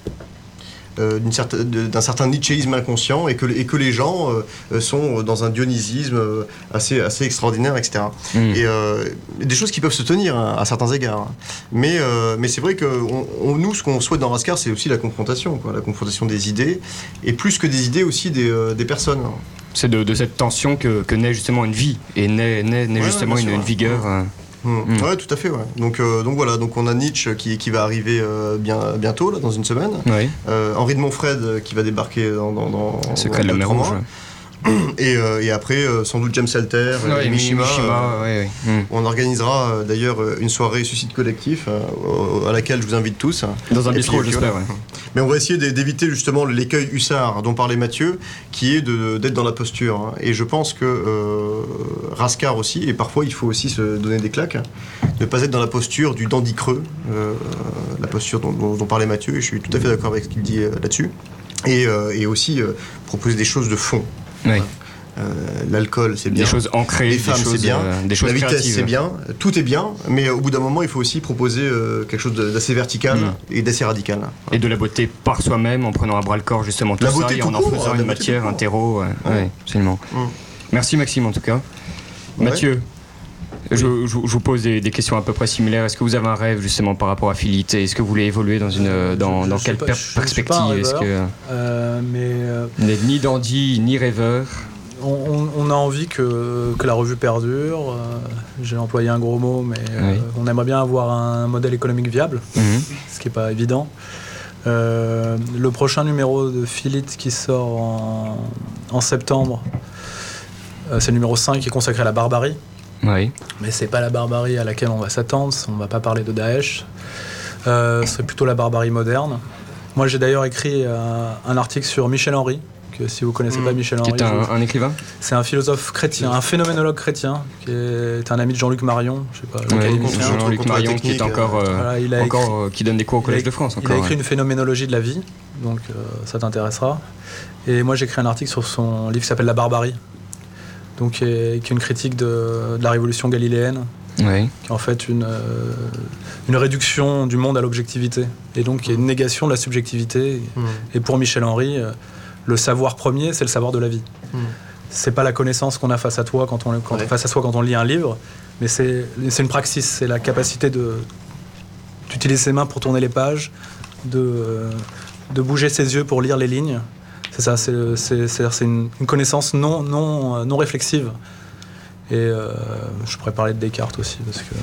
euh, d'un certain nietzschéisme inconscient et que, et que les gens euh, sont dans un dionysisme euh, assez, assez extraordinaire, etc. Et euh, des choses qui peuvent se tenir hein, à certains égards. Mais, euh, mais c'est vrai que on- on- nous, ce qu'on souhaite dans Rascar, c'est aussi la confrontation, quoi, la confrontation des idées, et plus que des idées aussi des, euh, des personnes. C'est de, de cette tension que, que naît justement une vie et naît, naît- naît Ouais, justement une, vigueur. euh. Mm. Ouais, tout à fait. Ouais. Donc, euh, donc voilà, donc on a Nietzsche qui, qui va arriver euh, bien, bientôt, là, dans une semaine. Oui. Euh, Henri de Montfred qui va débarquer dans, dans, dans Secret de la mer Rouge. Et, euh, et après, euh, sans doute James Salter, Ouais, et Mishima. Mishima, euh, ouais, ouais. Mm. On organisera euh, d'ailleurs une soirée suicide collectif euh, à laquelle je vous invite tous. Dans un bistrot, j'espère. Mais on va essayer d'é- d'éviter justement l'écueil hussard dont parlait Mathieu, qui est d'être dans la posture. hein. Et je pense que euh, Rascar aussi, et parfois il faut aussi se donner des claques, ne pas être dans la posture du dandy creux, euh, la posture dont, dont- dont parlait Mathieu, et je suis tout à fait d'accord avec ce qu'il dit euh, là-dessus. Et, euh, et aussi euh, proposer des choses de fond. Oui. Euh, L'alcool, c'est Des bien. choses ancrées, Les des femmes, c'est bien. euh, des choses La vitesse, c'est bien. Tout est bien. Mais au bout d'un moment, il faut aussi proposer euh, quelque chose d'assez vertical Mm. et d'assez radical. Et de la beauté par soi-même en prenant à bras le corps justement tout La ça beauté et tout en en court, faisant la une matière, un terreau. ouais, Ouais. ouais, absolument. Mm. Merci Maxime en tout cas. Ouais. Mathieu, je, je- je vous pose des, des questions à peu près similaires. Est-ce que vous avez un rêve justement par rapport à Philite Est-ce que vous voulez évoluer dans, une, dans, Je- dans quelle pas- perspective? Est-ce que euh, mais euh, vous n'êtes ni dandy ni rêveur? on, on- on a envie que, que la revue perdure. euh, J'ai employé un gros mot, mais euh, on aimerait bien avoir un modèle économique viable, Mhm. ce qui n'est pas évident. Euh, le prochain numéro de Philite qui sort en, en septembre, euh, c'est le numéro 5 qui est consacré à la barbarie. Oui. Mais c'est pas la barbarie à laquelle on va s'attendre, on va pas parler de Daesh. Euh, ce serait plutôt la barbarie moderne. Moi j'ai d'ailleurs écrit euh, un article sur Michel Henry, que si vous connaissez pas Michel Mmh. Qui Henry, est un, je vous- un écrivain c'est un philosophe chrétien, un phénoménologue chrétien, qui est un ami de Jean-Luc Marion, je sais pas, Ouais. Jean-Luc Marion qui est encore, euh, Voilà, il a encore écrit- euh, qui donne des cours au il a- Collège de France. Il Encore, a écrit ouais. une phénoménologie de la vie, donc euh, ça t'intéressera. Et moi j'ai écrit un article sur son livre qui s'appelle La barbarie, donc qui est, qui est une critique de, de la révolution galiléenne, Oui. qui est en fait une, euh, une réduction du monde à l'objectivité, et donc qui est une négation de la subjectivité. Et pour Michel Henry, euh, le savoir premier, c'est le savoir de la vie. Mm. C'est pas la connaissance qu'on a face à toi quand on quand, Ouais. face à soi quand on lit un livre, mais c'est c'est une praxis, c'est la capacité de d'utiliser ses mains pour tourner les pages, de euh, de bouger ses yeux pour lire les lignes. C'est ça, c'est une connaissance non non euh, non réflexive. Et euh, je pourrais parler de Descartes aussi parce que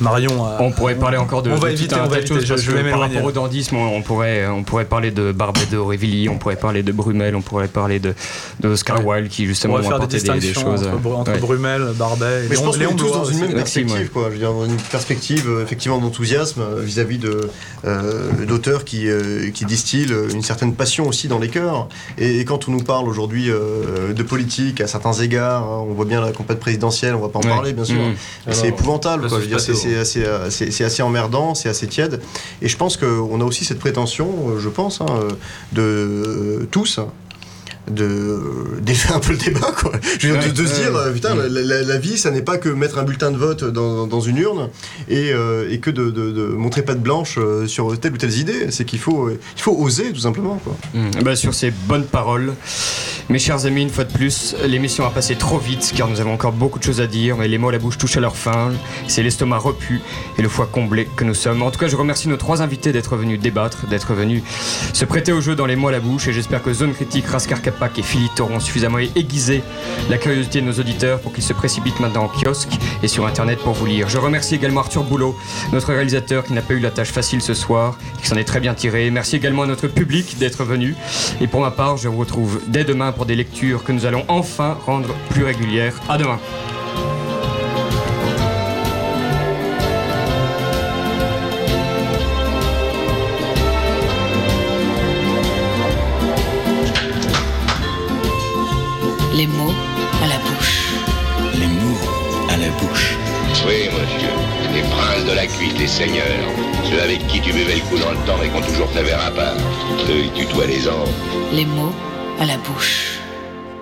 Marion. a- On pourrait parler encore de, On va de éviter, tout un on va tas de choses éviter, je- je vais par rapport au dandisme, on, on pourrait, on pourrait parler de Barbet de Aurevilly, on pourrait parler de Brumel, on pourrait parler de, de Oscar Wilde qui On justement va ont faire des apporté des, des distinctions choses. entre, entre ouais. Brumel, Barbet et Mais je Léon- pense qu'on est tous dans une même perspective, ouais. quoi. Je veux dire, dans une perspective euh, effectivement d'enthousiasme euh, vis-à-vis de euh, d'auteurs qui euh, qui distillent une certaine passion aussi dans les cœurs. Et, et quand on nous parle aujourd'hui euh, de politique à certains égards, hein, on voit bien la campagne présidentielle, on va pas en Ouais. parler bien sûr. Mmh. C'est épouvantable, quoi. c'est Je veux dire, c'est pas c'est assez, c'est- c'est assez emmerdant, c'est assez tiède. Et je pense qu'on a aussi cette prétention, euh, je pense, hein, euh, de euh, tous, de défaire un peu le débat quoi. Je veux dire, de, de se dire euh, putain la, la- la vie ça n'est pas que mettre un bulletin de vote dans, dans une urne et, euh, et que de, de- de montrer patte blanche euh, sur telle ou telle idée. C'est qu'il faut euh, il faut oser tout simplement quoi. Ben, sur ces bonnes paroles, mes chers amis, une fois de plus, l'émission a passé trop vite car nous avons encore beaucoup de choses à dire, mais les mots à la bouche touchent à leur fin. C'est l'estomac repu et le foie comblé que nous sommes. En tout cas, je remercie nos trois invités d'être venus débattre, d'être venus se prêter au jeu dans les mots à la bouche et j'espère que Zone Critique, Raskar Kapak et Philippe auront suffisamment aiguisé la curiosité de nos auditeurs pour qu'ils se précipitent maintenant en kiosque et sur internet pour vous lire. Je remercie également Arthur Boulot, notre réalisateur qui n'a pas eu la tâche facile ce soir qui s'en est très bien tiré. Merci également à notre public d'être venu. Et pour ma part, je vous retrouve dès demain pour des lectures que nous allons enfin rendre plus régulières. À demain. Les mots à la bouche. Les mots à la bouche. Oui, monsieur. Les princes de la cuite, les seigneurs. Ceux avec qui tu buvais le coup dans le temps et qui ont toujours ta verre à part. Ceux qui tutoient les anges. Les mots à la bouche.